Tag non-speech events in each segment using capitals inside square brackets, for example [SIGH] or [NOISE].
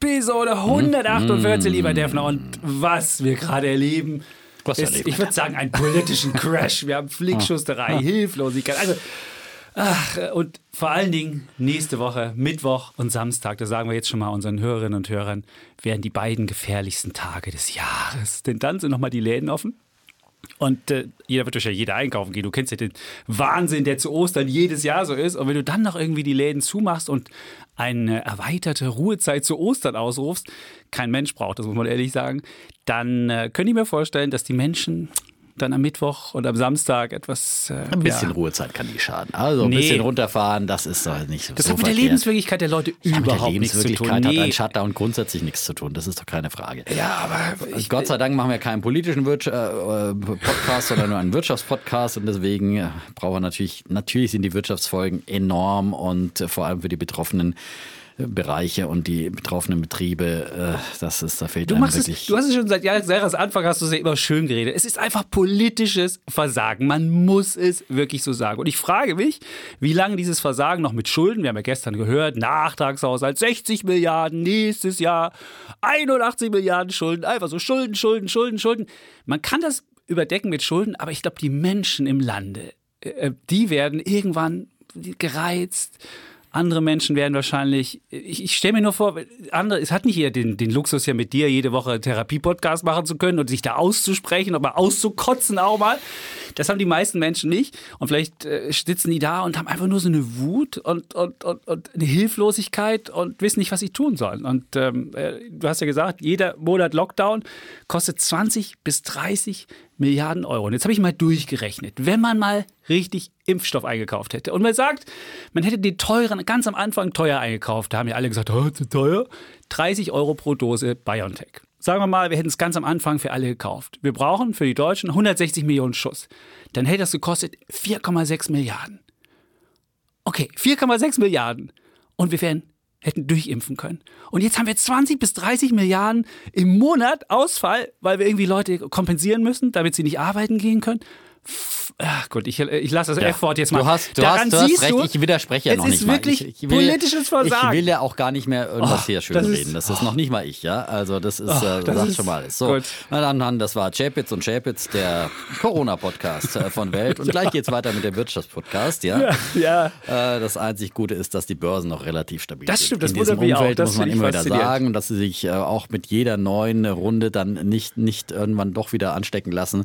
Episode 148, lieber Defner. Und was wir gerade erleben, Was ist, erleben ich würde sagen, einen politischen Crash. Wir haben Flickschusterei, Hilflosigkeit. Also, ach, und vor allen Dingen nächste Woche, Mittwoch und Samstag, da sagen wir jetzt schon mal unseren Hörerinnen und Hörern, werden die beiden gefährlichsten Tage des Jahres. Denn dann sind nochmal die Läden offen. Und äh, jeder wird wahrscheinlich jeder einkaufen gehen. Du kennst ja den Wahnsinn, der zu Ostern jedes Jahr so ist. Und wenn du dann noch irgendwie die Läden zumachst und eine erweiterte Ruhezeit zu Ostern ausrufst, kein Mensch braucht, das muss man ehrlich sagen, dann äh, könnte ich mir vorstellen, dass die Menschen dann am Mittwoch und am Samstag etwas. Äh, Ein bisschen ja, Ruhezeit kann nicht schaden. Also ein Nee. bisschen runterfahren, das ist doch nicht so Das so hat mit der. Lebenswirklichkeit der Leute ja, überhaupt nichts zu tun. Lebenswirklichkeit hat ein Nee. Shutdown grundsätzlich nichts zu tun. Das ist doch keine Frage. Ja, aber ich, Gott sei Dank machen wir keinen politischen Wirtsch äh, äh, Podcast, sondern nur einen Wirtschaftspodcast und deswegen äh, brauchen wir natürlich, natürlich sind die Wirtschaftsfolgen enorm und äh, vor allem für die betroffenen äh, Bereiche und die betroffenen Betriebe, äh, das ist, da fehlt Du einem machst es, wirklich. du hast es schon seit Jahresanfang hast du es ja immer schön geredet. Es ist einfach politisches Versagen. Man muss es wirklich so sagen. Und ich frage mich, wie lange dieses Versagen noch mit Schulden, wir haben ja gestern gehört, Nachtragshaushalt 60 Milliarden, nächstes Jahr 81 Milliarden Schulden, einfach so Schulden, Schulden, Schulden, Schulden. Man kann das überdecken mit Schulden, aber ich glaube, die Menschen im Lande, äh, die werden irgendwann gereizt. Andere Menschen werden wahrscheinlich, ich, ich stelle mir nur vor, andere, es hat nicht jeder den, den Luxus ja mit dir jede Woche Therapie-Podcast machen zu können und sich da auszusprechen und mal auszukotzen auch mal. Das haben die meisten Menschen nicht. Und vielleicht äh, sitzen die da und haben einfach nur so eine Wut und, und, und, und eine Hilflosigkeit und wissen nicht, was sie tun sollen. Und ähm, äh, du hast ja gesagt, jeder Monat Lockdown kostet 20 bis 30 Milliarden Euro. Und jetzt habe ich mal durchgerechnet, wenn man mal richtig Impfstoff eingekauft hätte und man sagt, man hätte den teuren, ganz am Anfang teuer eingekauft, da haben ja alle gesagt, oh, zu teuer, 30 Euro pro Dose BioNTech. Sagen wir mal, wir hätten es ganz am Anfang für alle gekauft. Wir brauchen für die Deutschen 160 Millionen Schuss. Dann hätte das gekostet 4,6 Milliarden. Okay, 4,6 Milliarden. Und wir wären, hätten durchimpfen können. Und jetzt haben wir 20 bis 30 Milliarden im Monat Ausfall, weil wir irgendwie Leute kompensieren müssen, damit sie nicht arbeiten gehen können. Ach gut, ich, ich lasse das Ja. F-Wort jetzt mal. Du hast, du Daran hast, du hast recht, du, ich widerspreche ja es noch ist nicht mal. wirklich ich, ich will, politisches Versagen. Ich will ja auch gar nicht mehr irgendwas Oh, hier schön das ist- reden. Das ist noch nicht mal ich, ja. Also das ist, äh, das sagt ist- schon mal alles. So, gut. meine Damen und Herren, das war Chapitz und Chapitz, der Corona-Podcast äh, von Welt. Und [LAUGHS] gleich geht's weiter mit dem Wirtschaftspodcast, ja. ja. Äh, Das einzig Gute ist, dass die Börsen noch relativ stabil Das sind. stimmt, das In diesem mich auch. Umfeld Das muss man immer wieder sagen, und dass sie sich äh, auch mit jeder neuen Runde dann nicht, nicht irgendwann doch wieder anstecken lassen.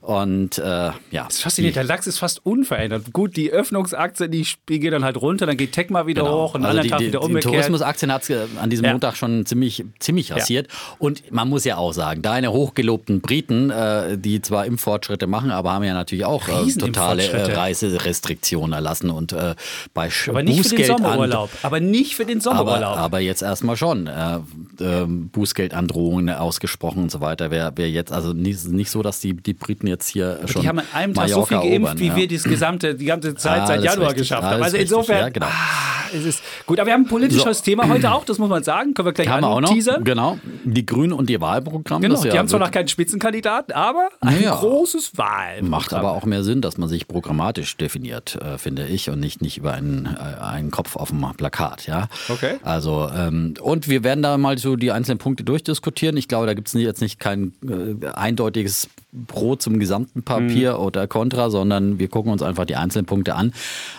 Und äh, ja. Das ist faszinierend. Der DAX ist fast unverändert. Gut, die Öffnungsaktien, die gehen dann halt runter, dann geht Tech mal wieder hoch und also anderen die, Tag die, wieder die umgekehrt. Tourismusaktien hat es an diesem Ja. Montag schon ziemlich, ziemlich rasiert. Und man muss ja auch sagen, deine hochgelobten Briten, äh, die zwar Impffortschritte machen, aber haben ja natürlich auch äh, totale äh. Reiserestriktionen erlassen und äh, bei Sch- aber nicht für den Bußgeld Sommerurlaub. Aber nicht für den aber, Sommerurlaub. aber jetzt erstmal schon. Äh, ähm, Bußgeldandrohungen ausgesprochen und so weiter. Wer, wer jetzt, also nicht, nicht so, dass die, die Briten jetzt hier schon. Die haben an einem Tag so viel geimpft, erobern, wie ja. wir das gesamte, die ganze Zeit Ah, seit Januar geschafft Ah, haben. Also insofern, Ja, genau. ah, es ist gut. Aber wir haben ein politisches So. Thema heute auch, das muss man sagen. Können wir gleich Haben wir auch noch? anteasern. Genau. Die Grünen und ihr Wahlprogramm. Genau, das ja die haben zwar noch keinen Spitzenkandidaten, aber ein großes Wahl. Macht aber auch mehr Sinn, dass man sich programmatisch definiert, äh, finde ich, und nicht, nicht über einen, äh, einen Kopf auf dem Plakat, ja. Okay. Also, ähm, und wir werden da mal so die einzelnen Punkte durchdiskutieren. Ich glaube, da gibt es jetzt nicht kein äh, eindeutiges Pro zum gesamten Papier Mhm. oder Contra, sondern wir gucken uns einfach die einzelnen Punkte an,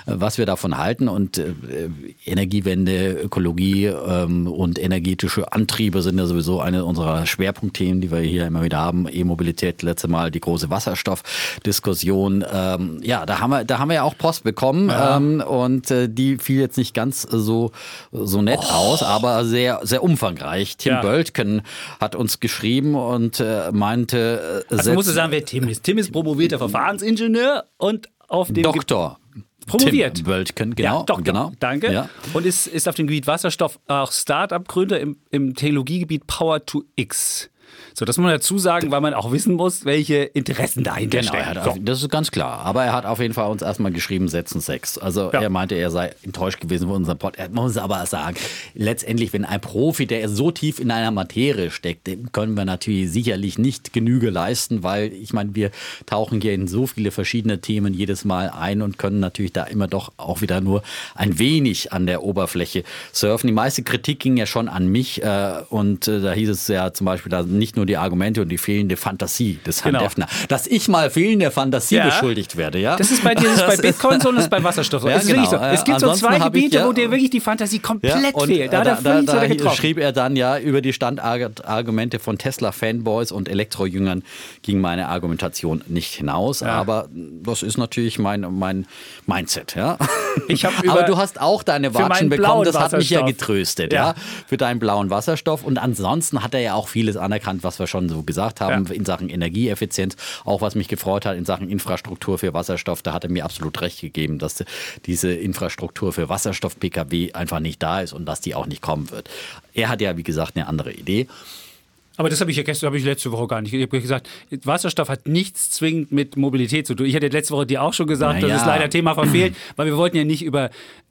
äh, was wir davon halten. Und äh, Energiewende, Ökologie ähm, und energetische Antriebe sind ja sowieso eine unserer Schwerpunktthemen, die wir hier immer wieder haben. E-Mobilität, letzte Mal die große Wasserstoffdiskussion. Ähm, ja, da haben wir, da haben wir ja auch Post bekommen ähm, und äh, die fiel jetzt nicht ganz so, so nett aus, aber sehr, sehr umfangreich. Tim Ja. Böltken hat uns geschrieben und äh, meinte, äh, Also setz- du sagen, wer Tim ist. Tim ist promovierter Verfahrensingenieur und auf dem Ge- Doktor. promoviert. Tim Wöltgen, genau. Ja, Doktor, genau. danke. Ja. Und ist, ist auf dem Gebiet Wasserstoff auch Start-up-Gründer im, im Technologiegebiet Power to X. So, das muss man dazu sagen, weil man auch wissen muss, welche Interessen dahinter Genau, stecken. hat So. das ist ganz klar. Aber er hat auf jeden Fall uns erstmal geschrieben, setzen sechs. Also Ja. er meinte, er sei enttäuscht gewesen von unserem Pod. Er muss aber sagen, letztendlich, wenn ein Profi, der so tief in einer Materie steckt, dem können wir natürlich sicherlich nicht Genüge leisten, weil ich meine, wir tauchen hier in so viele verschiedene Themen jedes Mal ein und können natürlich da immer doch auch wieder nur ein wenig an der Oberfläche surfen. Die meiste Kritik ging ja schon an mich äh, und äh, da hieß es ja zum Beispiel, da nicht nur die Argumente und die fehlende Fantasie des Herrn Genau. Defner, dass ich mal fehlende Fantasie Ja. beschuldigt werde, ja? Das ist bei dir, das ist bei [LAUGHS] Bitcoin so und das ist bei Wasserstoff so. Ja, genau. so. es gibt so Ansonsten zwei hab ich, Gebiete, ja- wo dir wirklich die Fantasie komplett fehlt. Da äh, er völlig da, da, getroffen. schrieb er dann ja, über die Standargumente von Tesla-Fanboys und Elektrojüngern ging meine Argumentation nicht hinaus. Aber das ist natürlich mein, mein Mindset. Ja? [LAUGHS] Aber du hast auch deine Watschen bekommen. Das hat mich ja getröstet. Ja. Für deinen blauen Wasserstoff. Und ansonsten hat er ja auch vieles anerkannt, was wir schon so gesagt haben Ja. in Sachen Energieeffizienz. Auch was mich gefreut hat in Sachen Infrastruktur für Wasserstoff. Da hat er mir absolut recht gegeben, dass diese Infrastruktur für Wasserstoff-Pkw einfach nicht da ist und dass die auch nicht kommen wird. Er hat ja, wie gesagt, eine andere Idee. Aber das habe ich ja gestern, habe ich letzte Woche gar nicht. Ich habe gesagt, Wasserstoff hat nichts zwingend mit Mobilität zu tun. Ich hatte letzte Woche dir auch schon gesagt, Na das ist leider Thema verfehlt, [CLEARS THROAT] weil wir wollten ja nicht über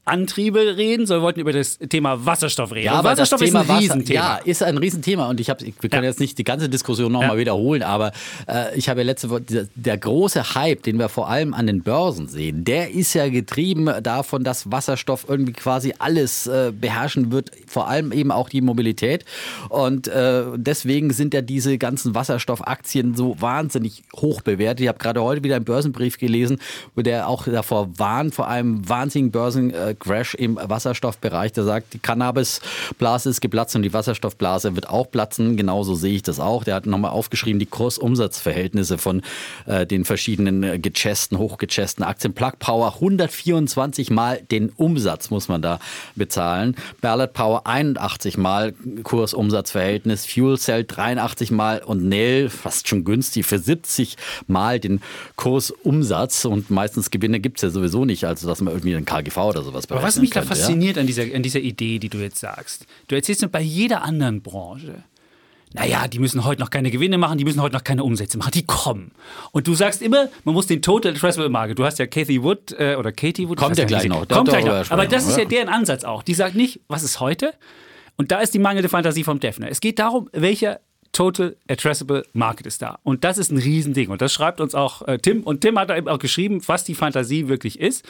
Antriebe reden, sondern wir wollten über das Thema Wasserstoff reden. Und Wasserstoff ist ein Wasser- Riesenthema. Ja, ist ein Riesenthema und ich habe, wir können Ja. jetzt nicht die ganze Diskussion nochmal Ja. wiederholen, aber äh, ich habe ja letzte Woche, dieser, der große Hype, den wir vor allem an den Börsen sehen, der ist ja getrieben davon, dass Wasserstoff irgendwie quasi alles äh, beherrschen wird, vor allem eben auch die Mobilität und äh, deswegen sind ja diese ganzen Wasserstoffaktien so wahnsinnig hoch bewertet. Ich habe gerade heute wieder einen Börsenbrief gelesen, wo der auch davor warnt, vor einem wahnsinnigen Börsencrash im Wasserstoffbereich. Der sagt, die Cannabisblase ist geplatzt und die Wasserstoffblase wird auch platzen. Genauso sehe ich das auch. Der hat nochmal aufgeschrieben, die Kursumsatzverhältnisse von äh, den verschiedenen äh, gechesten, hochgechesten Aktien. Plug Power 124 Mal den Umsatz muss man da bezahlen. Ballard Power 81 Mal Kursumsatzverhältnis. Fuel Cell 83 Mal und Nell fast schon günstig für 70 Mal den Kursumsatz. Und meistens Gewinne gibt es ja sowieso nicht, also dass man irgendwie einen KGV oder sowas Aber was mich da könnte, ja. fasziniert an, dieser, an dieser Idee, die du jetzt sagst, du erzählst mir bei jeder anderen Branche, naja, die müssen heute noch keine Gewinne machen, die müssen heute noch keine Umsätze machen, die kommen. Und du sagst immer, man muss den Total Addressable Market, du hast ja Kathy Wood äh, oder Katie Wood. Kommt ja gleich noch, Kommt gleich noch. Aber das ist ja ja. deren Ansatz auch. Die sagt nicht, was ist heute? Und da ist die mangelnde Fantasie vom Defner. Es geht darum, welcher Total Addressable Market ist da. Und das ist ein Riesending. Und das schreibt uns auch äh, Tim. Und Tim hat da eben auch geschrieben, was die Fantasie wirklich ist.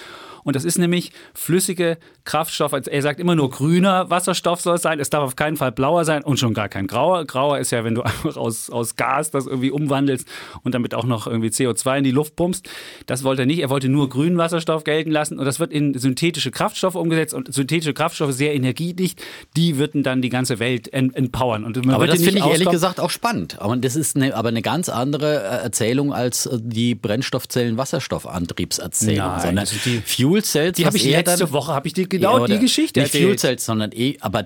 Und das ist nämlich flüssige Kraftstoff. Also Er sagt immer nur grüner Wasserstoff soll es sein. Es darf auf keinen Fall blauer sein und schon gar kein grauer. Grauer ist ja, wenn du [LAUGHS] einfach aus, aus Gas das irgendwie umwandelst und damit auch noch irgendwie CO2 in die Luft pumpst. Das wollte er nicht. Er wollte nur grünen Wasserstoff gelten lassen. Und das wird in synthetische Kraftstoffe umgesetzt. Und synthetische Kraftstoffe sehr energiedicht. Die würden dann die ganze Welt empowern. Aber das finde ich ehrlich auskommen- gesagt auch spannend. Aber das ist eine, aber eine ganz andere äh, Erzählung als äh, die Brennstoffzellen-Wasserstoffantriebserzählung. Nein, sondern ist die- Fuel Cells, Die habe ich letzte dann, Woche habe ich dir genau die Geschichte Nicht erzählt. Fuel Cells, sondern eh, aber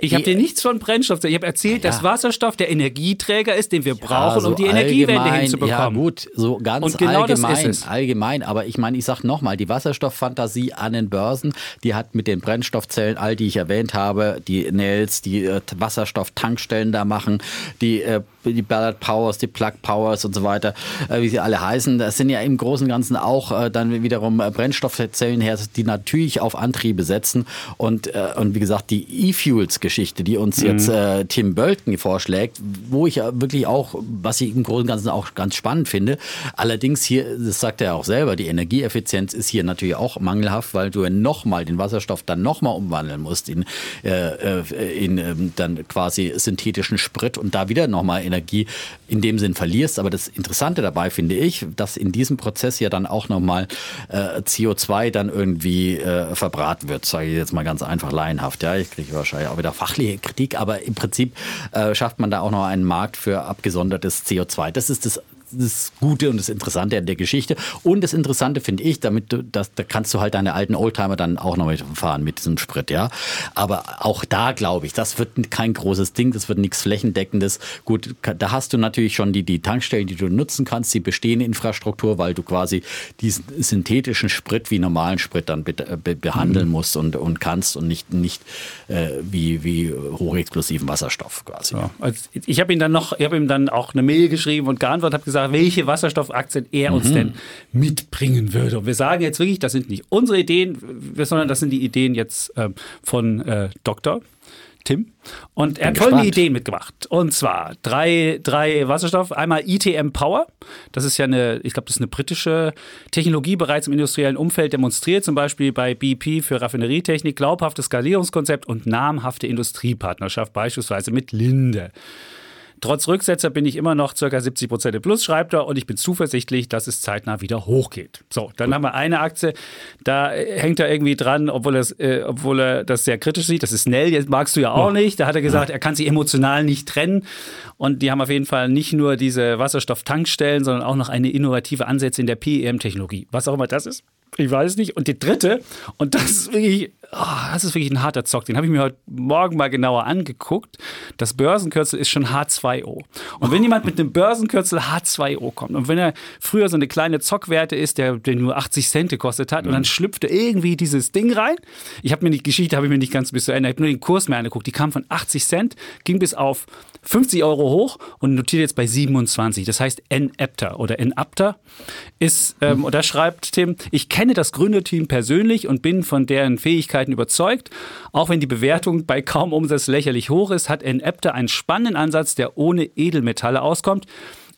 Ich habe eh- dir nichts von Brennstoff. Ich habe erzählt, Ja. dass Wasserstoff der Energieträger ist, den wir Ja, brauchen, um so die Energiewende hinzubekommen. Ja gut, so ganz genau allgemein, allgemein. Aber ich meine, ich sag nochmal, die Wasserstofffantasie an den Börsen, die hat mit den Brennstoffzellen, all die ich erwähnt habe, die Nels, die äh, Wasserstofftankstellen da machen, die äh, die Ballard Powers, die Plug Powers und so weiter, äh, wie sie alle heißen, das sind ja im Großen und Ganzen auch äh, dann wiederum äh, Brennstoffzellen her, die natürlich auf Antriebe setzen. Und, und wie gesagt, die E-Fuels-Geschichte, die uns jetzt äh, Tim Bölken vorschlägt, wo ich wirklich auch, was ich im Großen und Ganzen auch ganz spannend finde, allerdings hier, das sagt er auch selber, die Energieeffizienz ist hier natürlich auch mangelhaft, weil du ja nochmal den Wasserstoff dann nochmal umwandeln musst in, in ähm, dann quasi synthetischen Sprit und da wieder nochmal Energie in dem Sinn verlierst. Aber das Interessante dabei finde ich, dass in diesem Prozess ja dann auch nochmal äh, CO2 dann irgendwie äh, verbraten wird, sage ich jetzt mal ganz einfach laienhaft. Ja, ich kriege wahrscheinlich auch wieder fachliche Kritik, aber im Prinzip äh, schafft man da auch noch einen Markt für abgesondertes CO2. Das ist das das Gute und das Interessante an der Geschichte. Und das Interessante finde ich, damit du, das, da kannst du halt deine alten Oldtimer dann auch noch mitfahren mit diesem Sprit, ja. Aber auch da glaube ich, das wird kein großes Ding, das wird nichts Flächendeckendes. Gut, da hast du natürlich schon die, die Tankstellen, die du nutzen kannst, die bestehende Infrastruktur, weil du quasi diesen synthetischen Sprit wie normalen Sprit dann be, be, behandeln mhm. musst und, und kannst und nicht, nicht äh, wie, wie hochexplosiven Wasserstoff quasi. Ja. Also ich habe ihm dann noch, ich habe ihm dann auch eine Mail geschrieben und geantwortet, habe gesagt, welche Wasserstoffaktien er uns mhm. denn mitbringen würde. Und wir sagen jetzt wirklich, das sind nicht unsere Ideen, sondern das sind die Ideen jetzt äh, von äh, Dr. Tim. Und er hat folgende Ideen mitgebracht. Und zwar drei, drei Wasserstoff. Einmal ITM Power. Das ist ja eine, ich glaube, das ist eine britische Technologie, bereits im industriellen Umfeld demonstriert, zum Beispiel bei BP für Raffinerietechnik, glaubhaftes Skalierungskonzept und namhafte Industriepartnerschaft, beispielsweise mit Linde. Trotz Rücksetzer bin ich immer noch ca. 70 Prozent im Plus, schreibt er, und ich bin zuversichtlich, dass es zeitnah wieder hochgeht. So, dann Gut. haben wir eine Aktie, da hängt er irgendwie dran, obwohl, äh, obwohl er das sehr kritisch sieht. Das ist Nell, jetzt magst du ja auch ja. nicht. Da hat er gesagt, ja. er kann sie emotional nicht trennen. Und die haben auf jeden Fall nicht nur diese Wasserstofftankstellen, sondern auch noch eine innovative Ansätze in der PEM-Technologie. Was auch immer das ist. Ich weiß es nicht. Und die dritte, und das ist wirklich, oh, das ist wirklich ein harter Zock. Den habe ich mir heute Morgen mal genauer angeguckt. Das Börsenkürzel ist schon H2O. Und wenn jemand mit einem Börsenkürzel H2O kommt und wenn er früher so eine kleine Zockwerte ist, der, der nur 80 Cent gekostet hat, mhm. und dann schlüpfte irgendwie dieses Ding rein. Ich habe mir die Geschichte habe ich mir nicht ganz bis zu Ende. Ich habe nur den Kurs mehr angeguckt. Die kam von 80 Cent, ging bis auf 50 Euro hoch und notiert jetzt bei 27. Das heißt N-Apter oder N-Apter ist, ähm, und da schreibt Tim, ich kenne das Gründerteam persönlich und bin von deren Fähigkeiten überzeugt. Auch wenn die Bewertung bei kaum Umsatz lächerlich hoch ist, hat N-Apter einen spannenden Ansatz, der ohne Edelmetalle auskommt.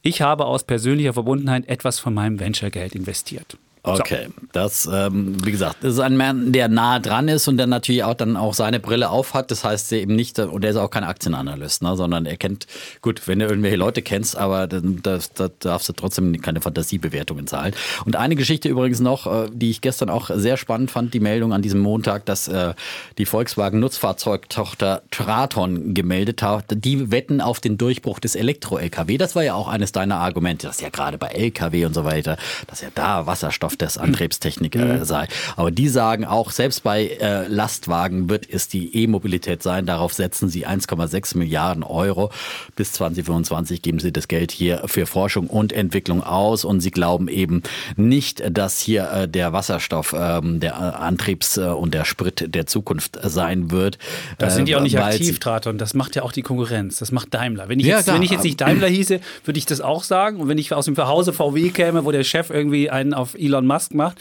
Ich habe aus persönlicher Verbundenheit etwas von meinem Venture-Geld investiert. Okay, so. das, ähm, wie gesagt, ist ein Mann, der nah dran ist und der natürlich auch dann auch seine Brille aufhat. Das heißt eben nicht, und er ist auch kein Aktienanalyst, ne, sondern er kennt, gut, wenn du irgendwelche Leute kennst, aber das darfst du trotzdem keine Fantasiebewertungen zahlen. Und eine Geschichte übrigens noch, äh, die ich gestern auch sehr spannend fand, die Meldung an diesem Montag, dass äh, die Volkswagen Nutzfahrzeugtochter Traton gemeldet hat, die wetten auf den Durchbruch des Elektro-LKW. Das war ja auch eines deiner Argumente, dass ja gerade bei LKW und so weiter, dass ja da Wasserstoff das Antriebstechnik äh, mhm. sei. Aber die sagen auch, selbst bei äh, Lastwagen wird es die E-Mobilität sein. Darauf setzen sie 1,6 Milliarden Euro. Bis 2025 geben sie das Geld hier für Forschung und Entwicklung aus. Und sie glauben eben nicht, dass hier äh, der Wasserstoff ähm, der äh, Antriebs- äh, und der Sprit der Zukunft sein wird. Da sind die auch nicht aktiv, Traton. Das macht ja auch die Konkurrenz. Das macht Daimler. Wenn ich, jetzt, ja, wenn ich jetzt nicht Daimler hieße, würde ich das auch sagen. Und wenn ich aus dem Zuhause VW käme, wo der Chef irgendwie einen auf Elon Elon Musk macht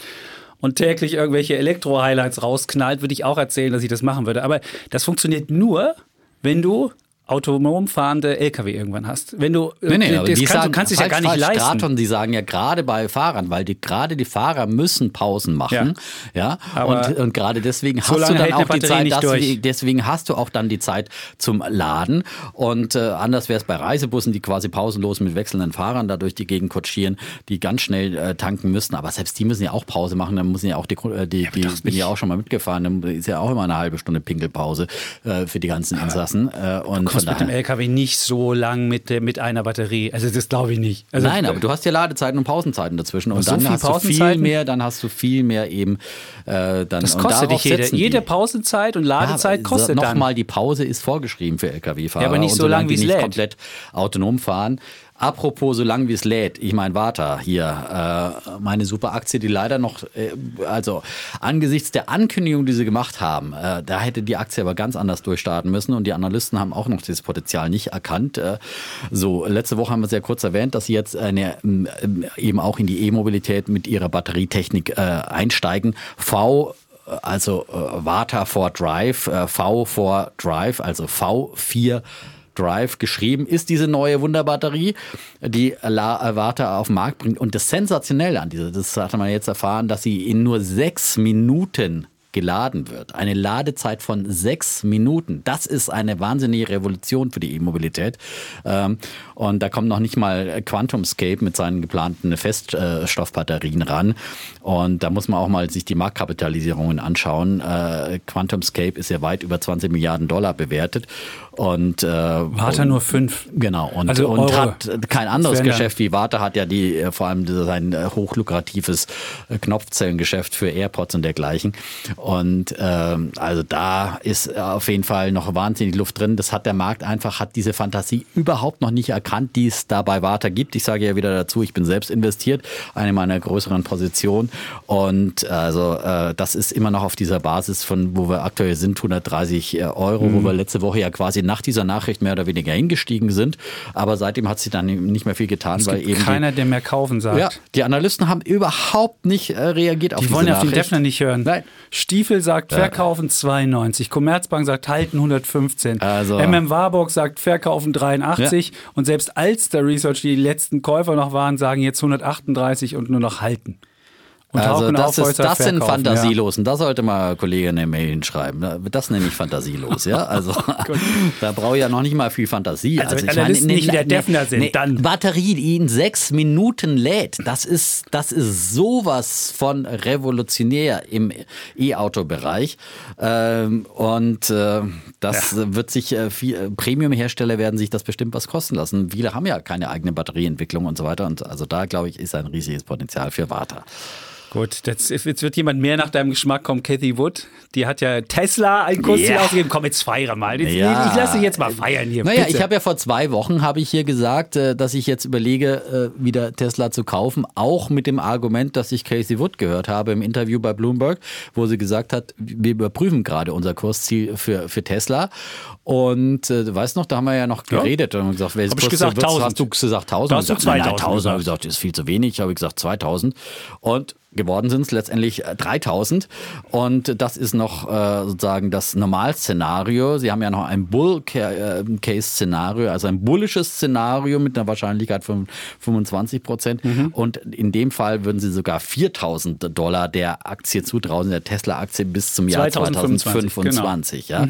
und täglich irgendwelche Elektro-Highlights rausknallt, würde ich auch erzählen, dass ich das machen würde. Aber das funktioniert nur, wenn du autonom fahrende LKW irgendwann hast. Wenn du nee, nee, das kann, sagen, du kannst es ja gar nicht leisten. Straton, die sagen ja gerade bei Fahrern, weil die gerade die Fahrer müssen Pausen machen, ja, ja. Und, und gerade deswegen hast du dann auch die Zeit, das, deswegen hast du auch dann die Zeit zum Laden. Und äh, anders wäre es bei Reisebussen, die quasi pausenlos mit wechselnden Fahrern da durch die Gegend kutschieren, die ganz schnell äh, tanken müssen, aber selbst die müssen ja auch Pause machen, dann müssen ja auch die, äh, die, die, die bin ja auch schon mal mitgefahren, dann ist ja auch immer eine halbe Stunde Pinkelpause äh, für die ganzen Insassen. Äh, und kommst mit dem LKW nicht so lang mit, mit einer Batterie. Also das glaube ich nicht. Also Nein, aber du hast ja Ladezeiten und Pausenzeiten dazwischen und so dann hast du viel mehr, dann hast du viel mehr eben äh, dann Das kostet dich jede, jede Pausenzeit und Ladezeit ja, kostet noch dann. Nochmal, die Pause ist vorgeschrieben für LKW-Fahrer. Ja, aber nicht so lange, wie es lädt. komplett autonom fahren, Apropos, so lang wie es lädt, ich meine, Warta hier, äh, meine super Aktie, die leider noch, äh, also angesichts der Ankündigung, die sie gemacht haben, äh, da hätte die Aktie aber ganz anders durchstarten müssen und die Analysten haben auch noch dieses Potenzial nicht erkannt. Äh, so, letzte Woche haben wir sehr kurz erwähnt, dass sie jetzt eine, äh, eben auch in die E-Mobilität mit ihrer Batterietechnik äh, einsteigen. V also äh, Vata for Drive, äh, V for Drive, also V4 Drive geschrieben, ist diese neue Wunderbatterie, die La Avata auf den Markt bringt. Und das Sensationelle an dieser, das hat man jetzt erfahren, dass sie in nur sechs Minuten geladen wird. Eine Ladezeit von sechs Minuten. Das ist eine wahnsinnige Revolution für die E-Mobilität. Ähm, und da kommt noch nicht mal QuantumScape mit seinen geplanten Feststoffbatterien ran. Und da muss man auch mal sich die Marktkapitalisierungen anschauen. Äh, QuantumScape ist ja weit über 20 Milliarden Dollar bewertet. Und äh, Warta nur fünf. Genau. Und, Also und Euro. hat kein anderes wären Geschäft wie Warta hat ja die äh, vor allem sein äh, hochlukratives äh, Knopfzellengeschäft für AirPods und dergleichen. Und ähm, also da ist auf jeden Fall noch wahnsinnig Luft drin. Das hat der Markt einfach, hat diese Fantasie überhaupt noch nicht erkannt, die es da bei Warta gibt. Ich sage ja wieder dazu, ich bin selbst investiert, eine meiner größeren Positionen. Und also äh, das ist immer noch auf dieser Basis von, wo wir aktuell sind, 130 Euro, Mhm. wo wir letzte Woche ja quasi nach dieser Nachricht mehr oder weniger hingestiegen sind. Aber seitdem hat sich dann nicht mehr viel getan, Es weil gibt eben die, keiner, der mehr kaufen sagt. ja, die Analysten haben überhaupt nicht äh, reagiert auf Die diese wollen ja auf den Nachricht. Defner nicht hören. Nein. Stiefel sagt verkaufen 92, Commerzbank sagt halten 115, Also- MM Warburg sagt verkaufen 83 und selbst Alster Research, die die letzten Käufer noch waren, sagen jetzt 138 und nur noch halten. Und Also das, ist, das sind verkaufen, fantasielos und da sollte mal Kollege eine Mail hinschreiben. Das nenne ich fantasielos, ja. Also [LAUGHS] da brauche ich ja noch nicht mal viel Fantasie. Also wenn Analysten nicht wie der Defner sind, dann- Batterie, die in sechs Minuten lädt, das ist, das ist sowas von revolutionär im E-Auto-Bereich. Ähm, und äh, das wird sich, äh, äh, Premium-Hersteller werden sich das bestimmt was kosten lassen. Viele haben ja keine eigene Batterieentwicklung und so weiter. Und also da, glaube ich, ist ein riesiges Potenzial für Warta. Gut, das, jetzt wird jemand mehr nach deinem Geschmack kommen. Kathy Wood, die hat ja Tesla einen Kurs Ja. ausgegeben. Komm, jetzt feiere mal. Jetzt, Ja. Ich lasse dich jetzt mal feiern hier. Naja, bitte. ich habe ja vor zwei Wochen habe ich hier gesagt, äh, dass ich jetzt überlege, äh, wieder Tesla zu kaufen, auch mit dem Argument, dass ich Casey Wood gehört habe im Interview bei Bloomberg, wo sie gesagt hat, wir überprüfen gerade unser Kursziel für, für Tesla. Und äh, du weißt noch, da haben wir ja noch geredet und haben gesagt, welches Kursziel gesagt, wird's? 1000. Hast du gesagt 1000? Da hast du Ich gesagt, nein, nein, 2000 1000. habe ich gesagt. gesagt, das ist viel zu wenig. Habe ich gesagt 2000. Und geworden sind es letztendlich äh, 3000 und das ist noch äh, sozusagen das Normalszenario. Sie haben ja noch ein Bull-Case-Szenario, also ein bullisches Szenario mit einer Wahrscheinlichkeit von 25 Prozent und in dem Fall würden Sie sogar 4000 Dollar der Aktie zutrauen, der Tesla-Aktie bis zum Jahr 2025, 2025. Ja.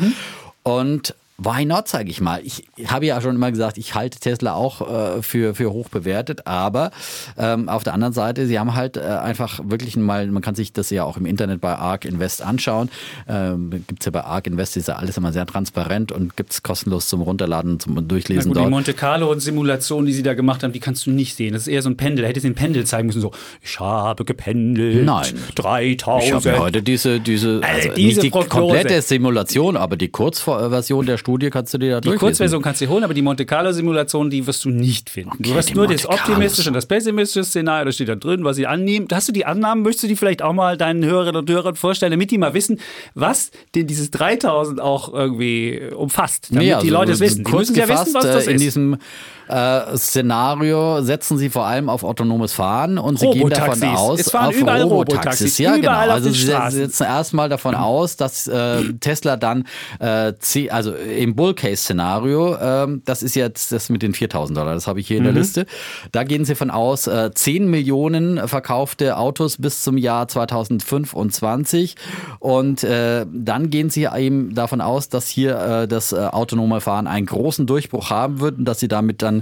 Und Why not, sage ich mal. Ich habe ja schon immer gesagt, ich halte Tesla auch äh, für, für hoch bewertet, aber ähm, auf der anderen Seite, sie haben halt äh, einfach wirklich mal, man kann sich das ja auch im Internet bei ARK Invest anschauen. Ähm, gibt es ja bei ARK Invest, ist ja alles immer sehr transparent und gibt es kostenlos zum Runterladen, zum Durchlesen gut, die dort. Monte Carlo und Simulation, die sie da gemacht haben, die kannst du nicht sehen. Das ist eher so ein Pendel. Da hättest du den Pendel zeigen müssen, so, ich habe gependelt. Nein. 3000. Ich habe heute diese, diese, also diese nicht die Prognose. komplette Simulation, aber die Kurzversion der Studie kannst du dir da die durchlesen. Kurzversion kannst du dir holen, aber die Monte Carlo-Simulation, die wirst du nicht finden. du Okay, wirst die nur Monte das optimistische und das pessimistische Szenario, das steht da drin, was sie annehmen. Hast du die Annahmen? Möchtest du die vielleicht auch mal deinen Hörerinnen und Hörern vorstellen, damit die mal wissen, was denn dieses 3000 auch irgendwie umfasst? Damit Nee, die also Leute es wissen. Die müssen ja wissen, was das äh, in ist. diesem äh, Szenario setzen sie vor allem auf autonomes Fahren und sie gehen davon aus, Es fahren auf überall Robotaxis. Robotaxis, Ja, genau. Also sie Straßen. setzen erstmal davon [CLEARS THROAT] aus, dass äh, Tesla dann, äh, also im Bull-Case-Szenario, ähm, das ist jetzt das mit den 4000 Dollar, das habe ich hier in der Liste, da gehen sie von aus, äh, 10 Millionen verkaufte Autos bis zum Jahr 2025 und äh, dann gehen sie eben davon aus, dass hier äh, das äh, autonome Fahren einen großen Durchbruch haben wird und dass sie damit dann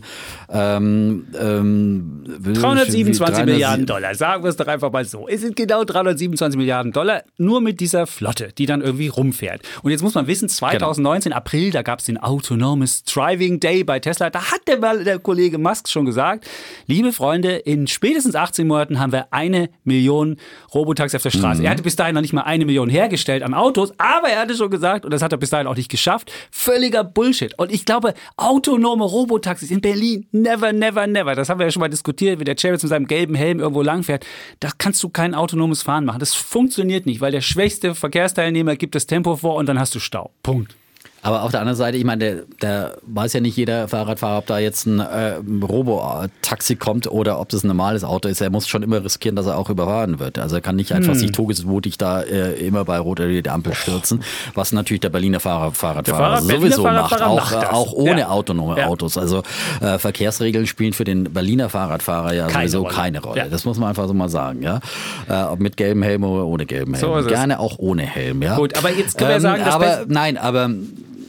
ähm, ähm, 327 300 Milliarden Dollar, sagen wir es doch einfach mal so. Es sind genau 327 Milliarden Dollar, nur mit dieser Flotte, die dann irgendwie rumfährt. Und jetzt muss man wissen, 2019, April, da gab es den Autonomous Driving Day bei Tesla. Da hat der, der Kollege Musk schon gesagt, liebe Freunde, in spätestens 18 Monaten haben wir eine Million Robotaxis auf der Straße. Er hatte bis dahin noch nicht mal eine Million hergestellt an Autos, aber er hatte schon gesagt, und das hat er bis dahin auch nicht geschafft, völliger Bullshit. Und ich glaube, autonome Robotaxis in Berlin, never, never, never. Das haben wir ja schon mal diskutiert, wie der Chavez mit seinem gelben Helm irgendwo langfährt. Da kannst du kein autonomes Fahren machen. Das funktioniert nicht, weil der schwächste Verkehrsteilnehmer gibt das Tempo vor und dann hast du Stau. Punkt. Aber auf der anderen Seite, ich meine, der, der weiß ja nicht jeder Fahrradfahrer, ob da jetzt ein äh, Robo-Taxi kommt oder ob das ein normales Auto ist. Er muss schon immer riskieren, dass er auch überfahren wird. Also er kann nicht einfach Hm. sich todesmutig da äh, immer bei Rot oder die Ampel stürzen, was natürlich der Berliner Fahrer, Fahrradfahrer Fahrrad- Berliner sowieso macht, Fahrradfahrer auch, macht auch ohne Ja. autonome Ja. Autos. Also äh, Verkehrsregeln spielen für den Berliner Fahrradfahrer ja Keine sowieso Rolle. keine Rolle. Ja. Das muss man einfach so mal sagen. Ja? Äh, ob mit gelbem Helm oder ohne gelben Helm. So. Gerne auch ohne Helm. Ja? Gut, aber jetzt können wir ähm, sagen, das aber nein, aber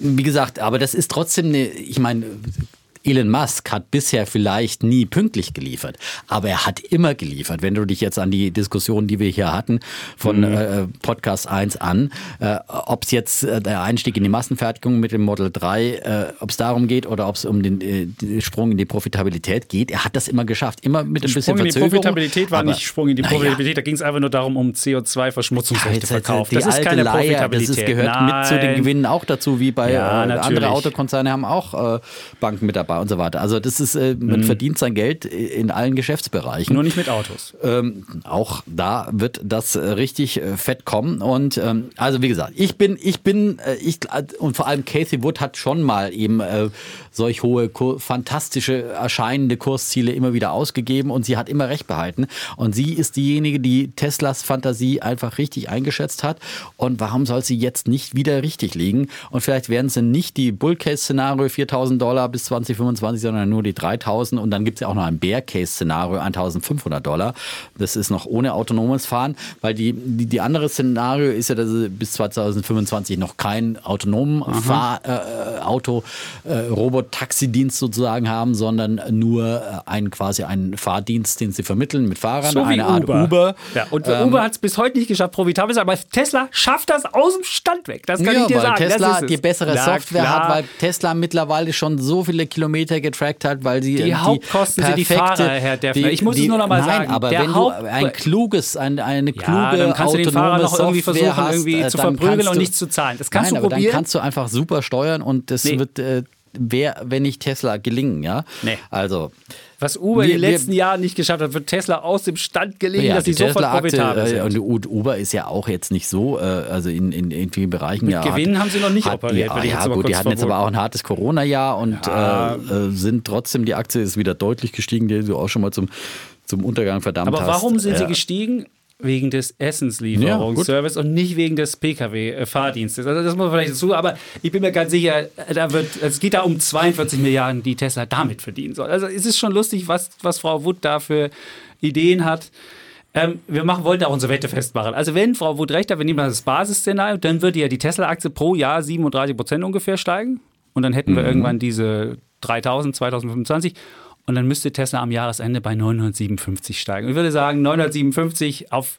wie gesagt, aber das ist trotzdem eine, ich meine, Elon Musk hat bisher vielleicht nie pünktlich geliefert, aber er hat immer geliefert. Wenn du dich jetzt an die Diskussion, die wir hier hatten, von Mhm. äh, Podcast 1 an, äh, ob es jetzt äh, der Einstieg in die Massenfertigung mit dem Model 3, äh, ob es darum geht oder ob es um den, äh, den Sprung in die Profitabilität geht, er hat das immer geschafft. Immer mit ein bisschen Sprung in die Verzögerung. Profitabilität war aber- nicht Sprung in die. Profitabilität, da ging es einfach nur darum, um CO2-Verschmutzungsrechte Jetzt, jetzt, verkauft. Das ist keine Leier, Profitabilität. Das ist, gehört mit zu den Nein. Gewinnen auch dazu, wie bei Ja, äh, andere Autokonzerne haben auch äh, Banken mit dabei und so weiter. Also das ist, äh, man verdient sein Geld in allen Geschäftsbereichen. Mhm. Nur nicht mit Autos. Ähm, auch da wird das äh, richtig äh, fett kommen. Und ähm, also wie gesagt, ich bin, ich bin, äh, ich und vor allem Casey Wood hat schon mal eben äh, solch hohe, fantastische erscheinende Kursziele immer wieder ausgegeben und sie hat immer recht behalten. Und sie ist diejenige, die Teslas Fantasie einfach richtig eingeschätzt hat. Und warum soll sie jetzt nicht wieder richtig liegen? Und vielleicht werden sie nicht die Bull-Case-Szenario 4000 Dollar bis 2025, sondern nur die 3000. Und dann gibt es ja auch noch ein Bear-Case-Szenario 1500 Dollar. Das ist noch ohne autonomes Fahren, weil die, die, die andere Szenario ist ja, dass sie bis 2025 noch keinen autonomen Fahr, äh, Auto, äh, Robot-Taxi-Dienst sozusagen haben, sondern nur äh, einen quasi einen Fahrdienst, den sie vermitteln mit Fahrern, So eine Art Uber. Uber. Ja, und Ähm, Uber hat es bis heute nicht geschafft, profitabel zu sein, aber Tesla schafft das aus dem Stand weg. Das kann ja, ich dir weil sagen. Tesla das ist es. die bessere Na Software klar. hat, weil Tesla mittlerweile schon so viele Kilometer getrackt hat, weil sie Die Hauptkosten sind die Fahrer, Herr Deffner. Ich muss es nur noch mal nein, sagen. aber Der wenn Haupt- du ein kluges, ein, eine kluge Ja, dann kannst du den Fahrer noch irgendwie Software versuchen, hast, irgendwie äh, zu dann verprügeln und nichts zu zahlen. Das kannst nein, du aber probieren. Dann kannst du einfach super steuern und das Nee. wird äh, wer, wenn nicht Tesla gelingen, ja? Nee. Also Was Uber Wir- in den wir- letzten Jahren nicht geschafft hat, wird Tesla aus dem Stand gelegen, ja, dass sie die sofort profitabel äh, sind. und Uber ist ja auch jetzt nicht so, äh, also in, in, in vielen Bereichen Mit ja. Gewinnen haben sie noch nicht hat, operiert, Ja, ja aber gut, die hatten jetzt aber auch ein hartes Corona-Jahr und Ja. äh, äh, sind trotzdem, die Aktie ist wieder deutlich gestiegen, die du auch schon mal zum, zum Untergang verdammt Aber hast. warum sind sie gestiegen? Wegen des Ja, Essenslieferungsservice und nicht wegen des Pkw-Fahrdienstes. Also das muss man vielleicht dazu, aber ich bin mir ganz sicher, da wird, es geht da um 42 Milliarden, die Tesla damit verdienen soll. Also es ist schon lustig, was, was Frau Wood da für Ideen hat. Ähm, wir machen, wollten auch unsere Wette festmachen. Also wenn Frau Wood recht hat, wir nehmen das Basisszenario, dann würde ja die Tesla-Aktie pro Jahr 37 Prozent ungefähr steigen. Und dann hätten wir irgendwann diese 3000, 2025. Und dann müsste Tesla am Jahresende bei 957 steigen. Ich würde sagen, 957 auf,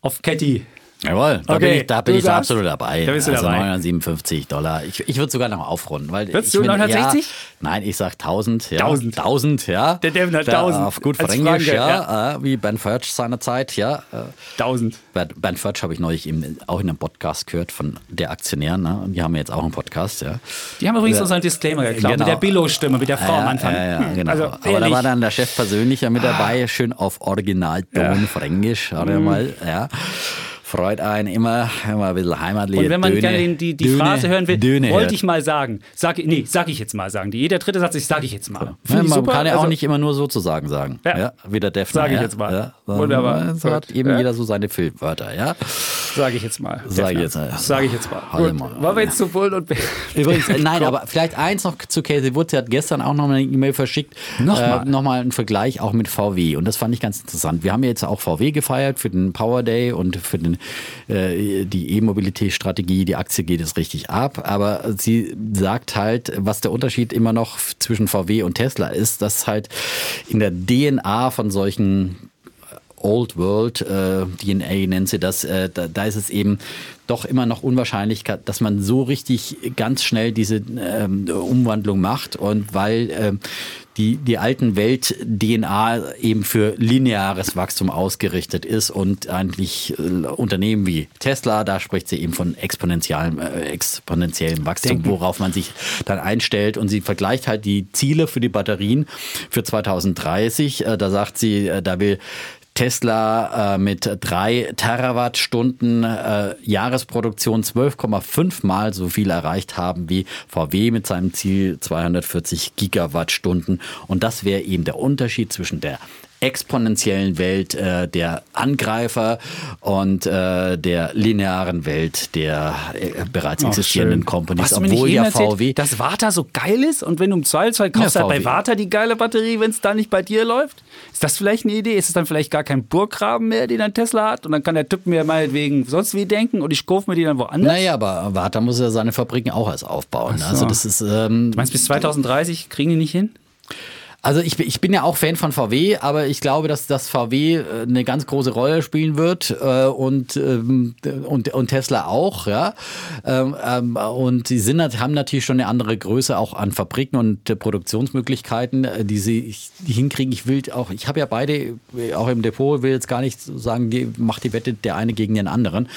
auf Catty. Jawohl, da Okay, bin ich, da bin ich sagst- absolut dabei. da bist du also dabei. 957 Dollar. Ich, ich würde sogar noch aufrunden. Weil Würdest du 960? Ja, nein, ich sag 1000. Ja, 1000. 1000, ja. Der Devin hat Da 1000 Auf gut Fränkisch, Franke, ja. Äh, wie Ben Furch seinerzeit, ja. Äh, 1000. Ben, ben Furch habe ich neulich eben auch in einem Podcast gehört von der Aktionär. Ne? Und die haben jetzt auch einen Podcast, ja. Die haben übrigens Ja. unseren Disclaimer geklaut, Genau. mit der Billo-Stimme, mit der Frau am ja, Anfang. Ja, ja, genau. Also, Aber da war dann der Chef persönlich ja mit dabei, schön auf Originalton Fränkisch, hat er Mhm. mal, ja. Freut einen immer, immer ein bisschen Heimatliebe. Und wenn man Döne, gerne die, die Döne, Phrase hören will, Döne wollte hört. ich mal sagen. Sag, nee, sag ich jetzt mal sagen. Die, jeder Dritte sagt sich, sag ich jetzt mal. Ja, ich man super. kann ja auch Also, nicht immer nur sozusagen sagen. Ja. Ja. wie der Defner. Sag ich ja. jetzt mal. Ja. Wunderbar. So hat eben Ja. jeder so seine Filmwörter, ja. Sag ich jetzt mal. Sag ich jetzt mal. Sag ich jetzt mal. Halte Gut. mal. Wollen wir jetzt zu Bullen und Übrigens, äh, nein, aber vielleicht eins noch zu Casey Woods. Sie hat gestern auch noch eine E-Mail verschickt. Nochmal? Äh, nochmal einen Vergleich auch mit VW. Und das fand ich ganz interessant. Wir haben ja jetzt auch VW gefeiert für den Power Day und für den, die E-Mobilitätsstrategie. Die Aktie geht es richtig ab. Aber sie sagt halt, was der Unterschied immer noch zwischen VW und Tesla ist, dass halt in der DNA von solchen Old World äh, DNA nennt sie das, äh, da, da ist es eben doch immer noch unwahrscheinlich, dass man so richtig ganz schnell diese ähm, Umwandlung macht und weil ähm, die, die alten Welt-DNA eben für lineares Wachstum ausgerichtet ist und eigentlich äh, Unternehmen wie Tesla, da spricht sie eben von exponentiellem, äh, exponentiellem Wachstum, Denken. worauf man sich dann einstellt und sie vergleicht halt die Ziele für die Batterien für 2030. Äh, da sagt sie, äh, da will Tesla äh, mit drei Terawattstunden äh, Jahresproduktion 12,5 mal so viel erreicht haben wie VW mit seinem Ziel 240 Gigawattstunden. Und das wäre eben der Unterschied zwischen der exponentiellen Welt äh, der Angreifer und äh, der linearen Welt der äh, bereits existierenden Companies. Obwohl ja VW. Erzählt, dass Warta so geil ist und wenn du im Zweifelsfall kaufst ja, halt bei Warta die geile Batterie, wenn es da nicht bei dir läuft? Ist das vielleicht eine Idee? Ist es dann vielleicht gar kein Burggraben mehr, den ein Tesla hat? Und dann kann der Typ mir meinetwegen sonst wie denken und ich kaufe mir die dann woanders? Naja, aber Warta muss ja seine Fabriken auch erst aufbauen. So. Also das ist. Ähm, du meinst, bis 2030 kriegen die nicht hin? Also ich, ich bin ja auch Fan von VW, aber ich glaube, dass das VW äh, eine ganz große Rolle spielen wird äh, und, ähm, und, und Tesla auch, ja. Ähm, ähm, und sie sind, haben natürlich schon eine andere Größe auch an Fabriken und äh, Produktionsmöglichkeiten, die sie hinkriegen. Ich will auch, ich habe ja beide auch im Depot, will jetzt gar nicht sagen, die macht die Wette der eine gegen den anderen.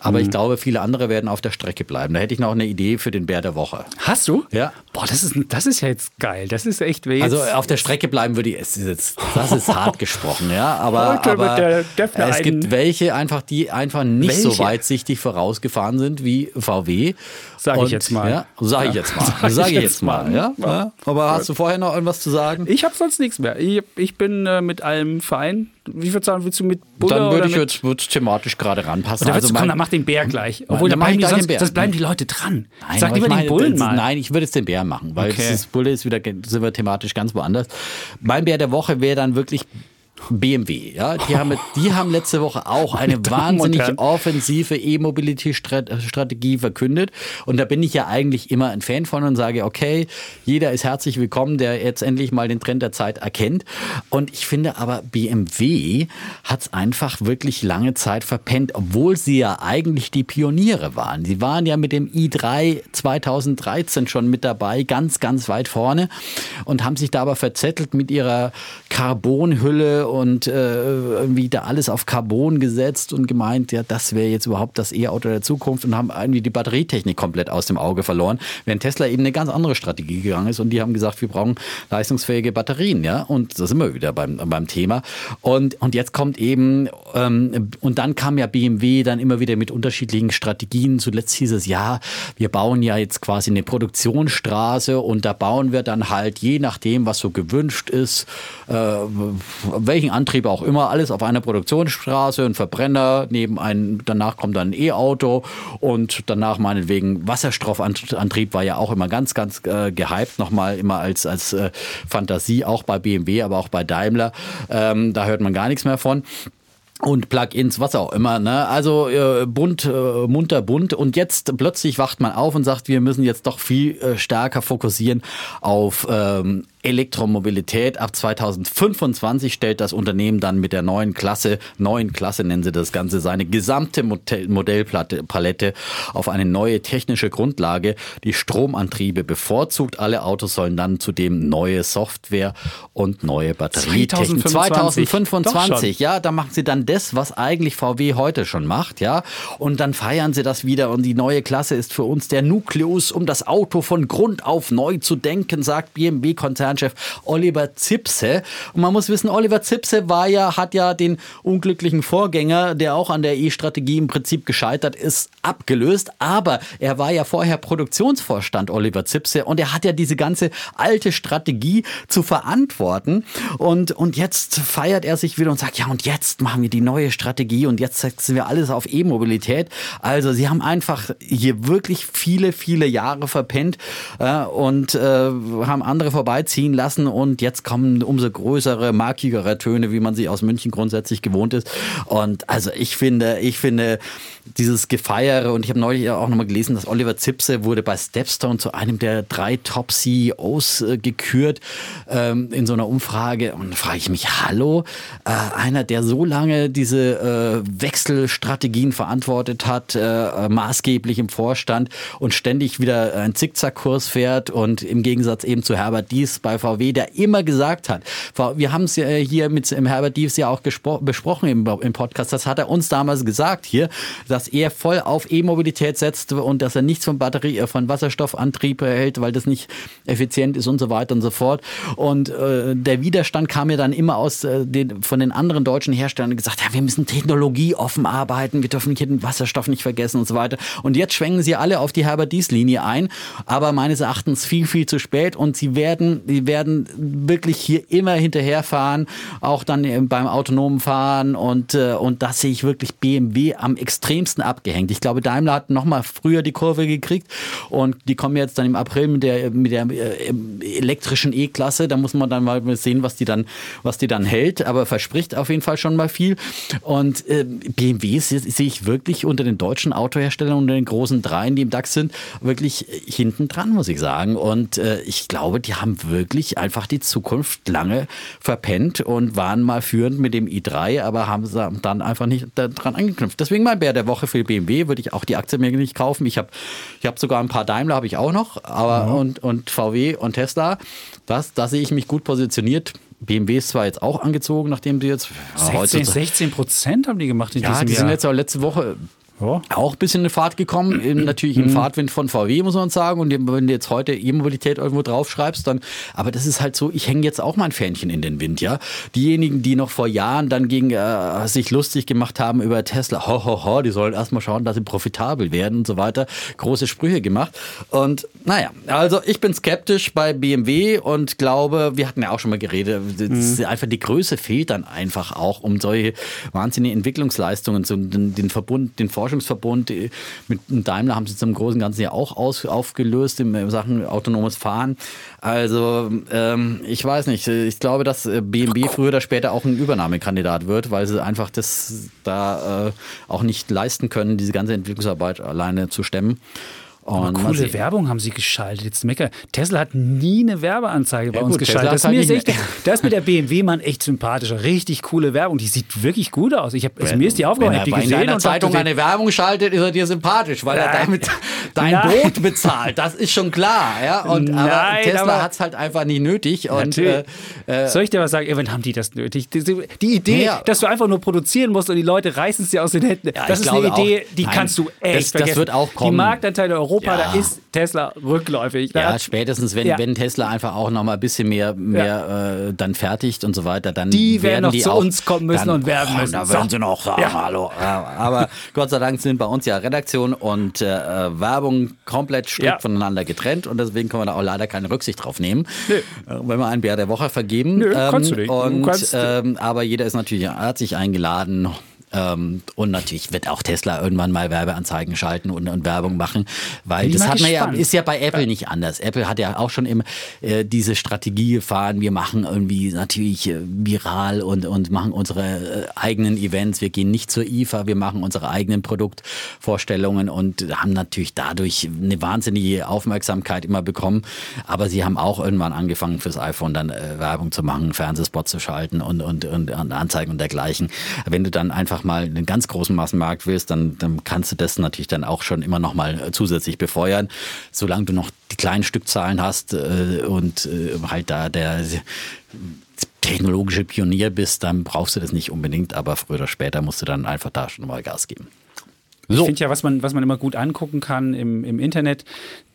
Aber mhm. ich glaube, viele andere werden auf der Strecke bleiben. Da hätte ich noch eine Idee für den Bär der Woche. Hast du? Ja. Boah, das ist, das ist ja jetzt geil. Das ist echt weh. Also auf der Strecke bleiben würde ich, es ist jetzt, das ist hart [LAUGHS] gesprochen, ja, aber, aber es gibt welche einfach, die einfach nicht welche? so weitsichtig vorausgefahren sind wie VW. Sage ich jetzt mal. [LAUGHS] Ja, sage ich jetzt mal. Sage ich jetzt mal, ja. ja. Aber hast du vorher noch irgendwas zu sagen? Ich habe sonst nichts mehr. Ich, ich bin äh, mit allem fein. Wie viel Zahlen willst du mit Bulle Dann würde ich jetzt würd thematisch gerade ranpassen. Oder also komm, dann mach den Bär gleich. Obwohl, dann bleiben die sonst, Bär. das bleiben die Leute dran. Nein, Sag lieber den Bullen mal. Nein, ich würde jetzt den Bär machen, weil okay. das Bulle ist wieder, sind wir thematisch ganz woanders. Mein Bär der Woche wäre dann wirklich BMW, ja, die haben, die haben letzte Woche auch eine [LAUGHS] wahnsinnig offensive E-Mobility-Strategie verkündet. Und da bin ich ja eigentlich immer ein Fan von und sage, okay, jeder ist herzlich willkommen, der jetzt endlich mal den Trend der Zeit erkennt. Und ich finde aber, BMW hat es einfach wirklich lange Zeit verpennt, obwohl sie ja eigentlich die Pioniere waren. Sie waren ja mit dem i3 2013 schon mit dabei, ganz, ganz weit vorne und haben sich da aber verzettelt mit ihrer Carbonhülle und äh, irgendwie da alles auf Carbon gesetzt und gemeint, ja, das wäre jetzt überhaupt das E-Auto der Zukunft und haben irgendwie die Batterietechnik komplett aus dem Auge verloren, während Tesla eben eine ganz andere Strategie gegangen ist und die haben gesagt, wir brauchen leistungsfähige Batterien, ja, und da sind wir wieder beim, beim Thema. Und, und jetzt kommt eben, ähm, und dann kam ja BMW dann immer wieder mit unterschiedlichen Strategien. Zuletzt hieß es, ja, wir bauen ja jetzt quasi eine Produktionsstraße und da bauen wir dann halt, je nachdem, was so gewünscht ist, äh, welche welchen Antrieb auch immer, alles auf einer Produktionsstraße, ein Verbrenner, neben einem, danach kommt dann ein E-Auto und danach meinetwegen Wasserstoffantrieb war ja auch immer ganz, ganz äh, gehypt, nochmal immer als, als äh, Fantasie, auch bei BMW, aber auch bei Daimler. Ähm, da hört man gar nichts mehr von und Plugins, was auch immer. Ne? Also äh, bunt, äh, munter, bunt. Und jetzt plötzlich wacht man auf und sagt, wir müssen jetzt doch viel äh, stärker fokussieren auf ähm, Elektromobilität. Ab 2025 stellt das Unternehmen dann mit der neuen Klasse, neuen Klasse nennen sie das Ganze, seine gesamte Modellpalette auf eine neue technische Grundlage, die Stromantriebe bevorzugt. Alle Autos sollen dann zudem neue Software und neue Batterietechnik. 2025, 2025 ja, da machen sie dann das, was eigentlich VW heute schon macht, ja. Und dann feiern sie das wieder und die neue Klasse ist für uns der Nukleus, um das Auto von Grund auf neu zu denken, sagt BMW-Konzern Konzernchef Oliver Zipse. Und man muss wissen, Oliver Zipse war ja, hat ja den unglücklichen Vorgänger, der auch an der E-Strategie im Prinzip gescheitert ist, abgelöst. Aber er war ja vorher Produktionsvorstand, Oliver Zipse, und er hat ja diese ganze alte Strategie zu verantworten. Und, und jetzt feiert er sich wieder und sagt, ja, und jetzt machen wir die neue Strategie und jetzt setzen wir alles auf E-Mobilität. Also sie haben einfach hier wirklich viele, viele Jahre verpennt äh, und äh, haben andere vorbeiziehen ziehen lassen und jetzt kommen umso größere, markigere Töne, wie man sie aus München grundsätzlich gewohnt ist. Und also ich finde, ich finde dieses Gefeiere und ich habe neulich auch nochmal gelesen, dass Oliver Zipse wurde bei Stepstone zu einem der drei Top-CEOs äh, gekürt ähm, in so einer Umfrage. Und da frage ich mich, hallo, äh, einer, der so lange diese äh, Wechselstrategien verantwortet hat, äh, maßgeblich im Vorstand und ständig wieder einen Zickzackkurs fährt und im Gegensatz eben zu Herbert Dies bei VW, der immer gesagt hat, wir haben es ja hier mit Herbert Dies ja auch besprochen im, im Podcast, das hat er uns damals gesagt hier, dass dass er voll auf E-Mobilität setzt und dass er nichts von Batterie, äh, von Wasserstoffantrieb erhält, weil das nicht effizient ist und so weiter und so fort. Und äh, der Widerstand kam ja dann immer aus äh, den, von den anderen deutschen Herstellern gesagt, ja, wir müssen technologieoffen arbeiten, wir dürfen hier den Wasserstoff nicht vergessen und so weiter. Und jetzt schwenken sie alle auf die Herbert Dies Linie ein, aber meines Erachtens viel, viel zu spät und sie werden, sie werden wirklich hier immer hinterherfahren, auch dann beim autonomen Fahren und, äh, und das sehe ich wirklich BMW am extremsten abgehängt. Ich glaube, Daimler hat noch mal früher die Kurve gekriegt und die kommen jetzt dann im April mit der, mit der äh, elektrischen E-Klasse. Da muss man dann mal sehen, was die dann, was die dann hält, aber verspricht auf jeden Fall schon mal viel. Und äh, BMW sehe ich wirklich unter den deutschen Autoherstellern, unter den großen Dreien, die im DAX sind, wirklich hinten dran, muss ich sagen. Und äh, ich glaube, die haben wirklich einfach die Zukunft lange verpennt und waren mal führend mit dem i3, aber haben dann einfach nicht daran angeknüpft. Deswegen mein Bär der Woche für BMW würde ich auch die Aktie mir nicht kaufen. Ich habe ich hab sogar ein paar Daimler, habe ich auch noch, aber mhm. und, und VW und Tesla. Das, da sehe ich mich gut positioniert. BMW ist zwar jetzt auch angezogen, nachdem sie jetzt 16, 16 Prozent haben die gemacht in ja, diesem die Jahr. sind jetzt auch letzte Woche ja. Auch ein bisschen in Fahrt gekommen, in, [CLEARS THROAT] natürlich im mhm. Fahrtwind von VW, muss man sagen. Und wenn du jetzt heute E-Mobilität irgendwo draufschreibst, dann, aber das ist halt so, ich hänge jetzt auch mein Fähnchen in den Wind, ja. Diejenigen, die noch vor Jahren dann gegen äh, sich lustig gemacht haben über Tesla, ho, ho, ho, die sollen erstmal schauen, dass sie profitabel werden und so weiter, große Sprüche gemacht. Und naja, also ich bin skeptisch bei BMW und glaube, wir hatten ja auch schon mal geredet, mhm. einfach die Größe fehlt dann einfach auch, um solche wahnsinnigen Entwicklungsleistungen, zu, den, den Verbund, den Forschung Forschungsverbund mit Daimler haben sie zum großen Ganzen ja auch aus, aufgelöst in Sachen autonomes Fahren. Also ähm, ich weiß nicht, ich glaube, dass BMW früher oder später auch ein Übernahmekandidat wird, weil sie einfach das da äh, auch nicht leisten können, diese ganze Entwicklungsarbeit alleine zu stemmen. Und coole Werbung haben sie geschaltet. Jetzt mecker. Tesla hat nie eine Werbeanzeige bei ja, uns gut, geschaltet. Das, mir ist echt, das ist mit der BMW-Mann echt sympathischer. Richtig coole Werbung. Die sieht wirklich gut aus. Ich hab, wenn, mir ist die aufgefallen. Wenn er die gesehen in einer Zeitung eine Werbung schaltet, ist er dir sympathisch, weil er damit [LAUGHS] dein Nein. Brot bezahlt. Das ist schon klar. Ja? Und, Nein, aber Tesla hat es halt einfach nicht nötig. Und, äh, äh, Soll ich dir was sagen? Irgendwann haben die das nötig. Die, die Idee, ja. dass du einfach nur produzieren musst und die Leute reißen es dir aus den Händen, ja, das ist eine Idee, auch, die nein, kannst du echt das, vergessen. Das wird auch kommen. Die Marktanteile Europa Europa, ja. da ist Tesla rückläufig. Da ja, spätestens, wenn, ja. wenn Tesla einfach auch noch mal ein bisschen mehr, mehr äh, dann fertigt und so weiter, dann die werden noch die zu auch, uns kommen müssen dann, und werben müssen. Da werden sie noch sagen, ja. hallo. Aber Gott sei Dank sind bei uns ja Redaktion und äh, Werbung komplett strikt voneinander getrennt und deswegen können wir da auch leider keine Rücksicht drauf nehmen. Äh, wenn wir einen Bär der Woche vergeben. Nö, ähm, kannst du nicht. Und, ähm, aber jeder ist natürlich herzlich eingeladen, ähm, und natürlich wird auch Tesla irgendwann mal Werbeanzeigen schalten und, und Werbung machen, weil das hat man ja, ist ja bei Apple nicht anders. Apple hat ja auch schon immer äh, diese Strategie gefahren, wir machen irgendwie natürlich äh, viral und, und machen unsere äh, eigenen Events. Wir gehen nicht zur IFA, wir machen unsere eigenen Produktvorstellungen und haben natürlich dadurch eine wahnsinnige Aufmerksamkeit immer bekommen. Aber sie haben auch irgendwann angefangen fürs iPhone dann äh, Werbung zu machen, Fernsehspot zu schalten und, und, und, und Anzeigen und dergleichen. Wenn du dann einfach einfach mal einen ganz großen Massenmarkt willst, dann, dann kannst du das natürlich dann auch schon immer noch mal äh, zusätzlich befeuern. Solange du noch die kleinen Stückzahlen hast äh, und äh, halt da der technologische Pionier bist, dann brauchst du das nicht unbedingt, aber früher oder später musst du dann einfach da schon mal Gas geben. So. Ich finde ja, was man, was man immer gut angucken kann im, im Internet,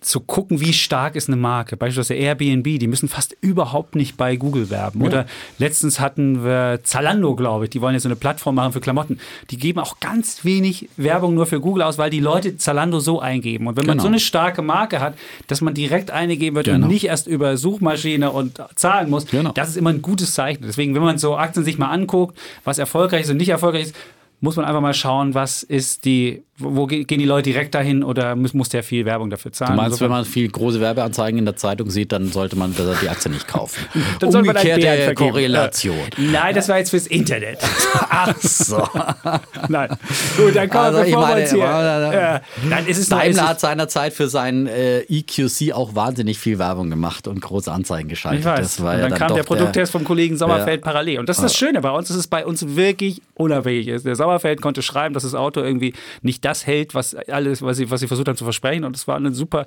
zu gucken, wie stark ist eine Marke. Beispielsweise Airbnb, die müssen fast überhaupt nicht bei Google werben. Ja. Oder letztens hatten wir Zalando, glaube ich, die wollen jetzt so eine Plattform machen für Klamotten. Die geben auch ganz wenig Werbung nur für Google aus, weil die Leute Zalando so eingeben. Und wenn genau. man so eine starke Marke hat, dass man direkt eingeben wird genau. und nicht erst über Suchmaschine und zahlen muss, genau. das ist immer ein gutes Zeichen. Deswegen, wenn man so Aktien sich mal anguckt, was erfolgreich ist und nicht erfolgreich ist, muss man einfach mal schauen, was ist die, wo gehen die Leute direkt dahin oder muss, muss der viel Werbung dafür zahlen? Du meinst, wenn man viel große Werbeanzeigen in der Zeitung sieht, dann sollte man die Aktie nicht kaufen. [LAUGHS] dann soll Umgekehrte Korrelation. Nein, das war jetzt fürs Internet. [LAUGHS] Ach so. [LAUGHS] Nein. Gut, dann kommen also, wir, bevor meine, hier, ja, dann ist es Daimler hat seinerzeit für seinen äh, EQC auch wahnsinnig viel Werbung gemacht und große Anzeigen geschaltet. Ich weiß. Und dann, dann kam der Produkttest vom Kollegen Sommerfeld ja. parallel. Und das ist das Schöne bei uns, dass es bei uns wirklich unabhängig ist. Der Sommerfeld konnte schreiben, dass das Auto irgendwie nicht das hält, was alles, was sie, was sie versucht haben zu versprechen. Und es war eine super,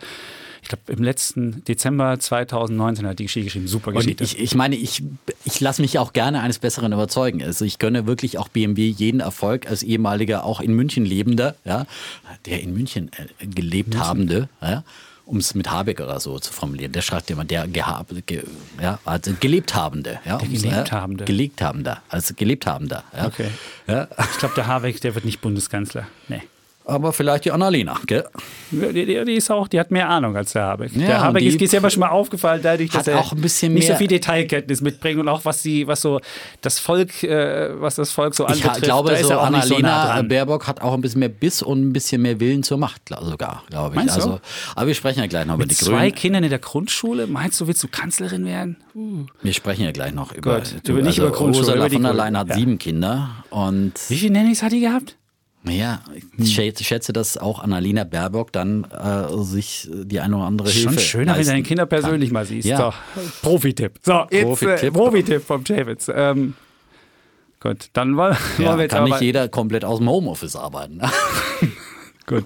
ich glaube, im letzten Dezember 2019 hat die Geschichte geschrieben. Super Geschichte. Und ich, ich meine, ich, ich lasse mich auch gerne eines Besseren überzeugen. Also ich gönne wirklich auch BMW jeden Erfolg als ehemaliger, auch in München lebender, ja, der in München äh, gelebt München. habende, ja, um es mit Habeck oder so zu formulieren. Der schreibt immer, der gehab, ge, ja, also gelebt Habende. Ja, der gelebt Habende. Gelebt Habender, also gelebt Habender. Ja. Okay. Ja. Ich glaube, der Habeck, der wird nicht Bundeskanzler. Nee aber vielleicht die Annalena, gell? Die, die, die, ist auch, die hat mehr Ahnung als der Habeck. Ja, der Habeck ist, ist ja aber schon mal aufgefallen, dadurch, dass er auch ein bisschen nicht so viel Detailkenntnis mitbringt und auch was die, was so das Volk, äh, was das Volk so anbetrifft. Ich glaube, so Annalena so nah Baerbock hat auch ein bisschen mehr Biss und ein bisschen mehr Willen zur Macht, sogar, glaube ich. Meinst also, du? aber wir sprechen ja gleich noch Mit über die Grünen. Zwei Kindern in der Grundschule, meinst du, willst du Kanzlerin werden? Uh. Wir sprechen ja gleich noch über, Gott, über nicht also über Grundschule. Ursula von der Leyen hat ja. sieben Kinder und wie viele Nannies hat die gehabt? Ja, ich schätze, dass auch Annalena Baerbock dann äh, sich die eine oder andere Schon Hilfe schöner, wenn du deine Kinder persönlich kann. mal siehst. Ja. Profi-Tipp. So, jetzt Profi-Tipp äh, Profi vom Javits. Ähm, gut, dann wollen, ja, wir jetzt Kann nicht jeder komplett aus dem Homeoffice arbeiten. [LAUGHS] [LAUGHS] gut.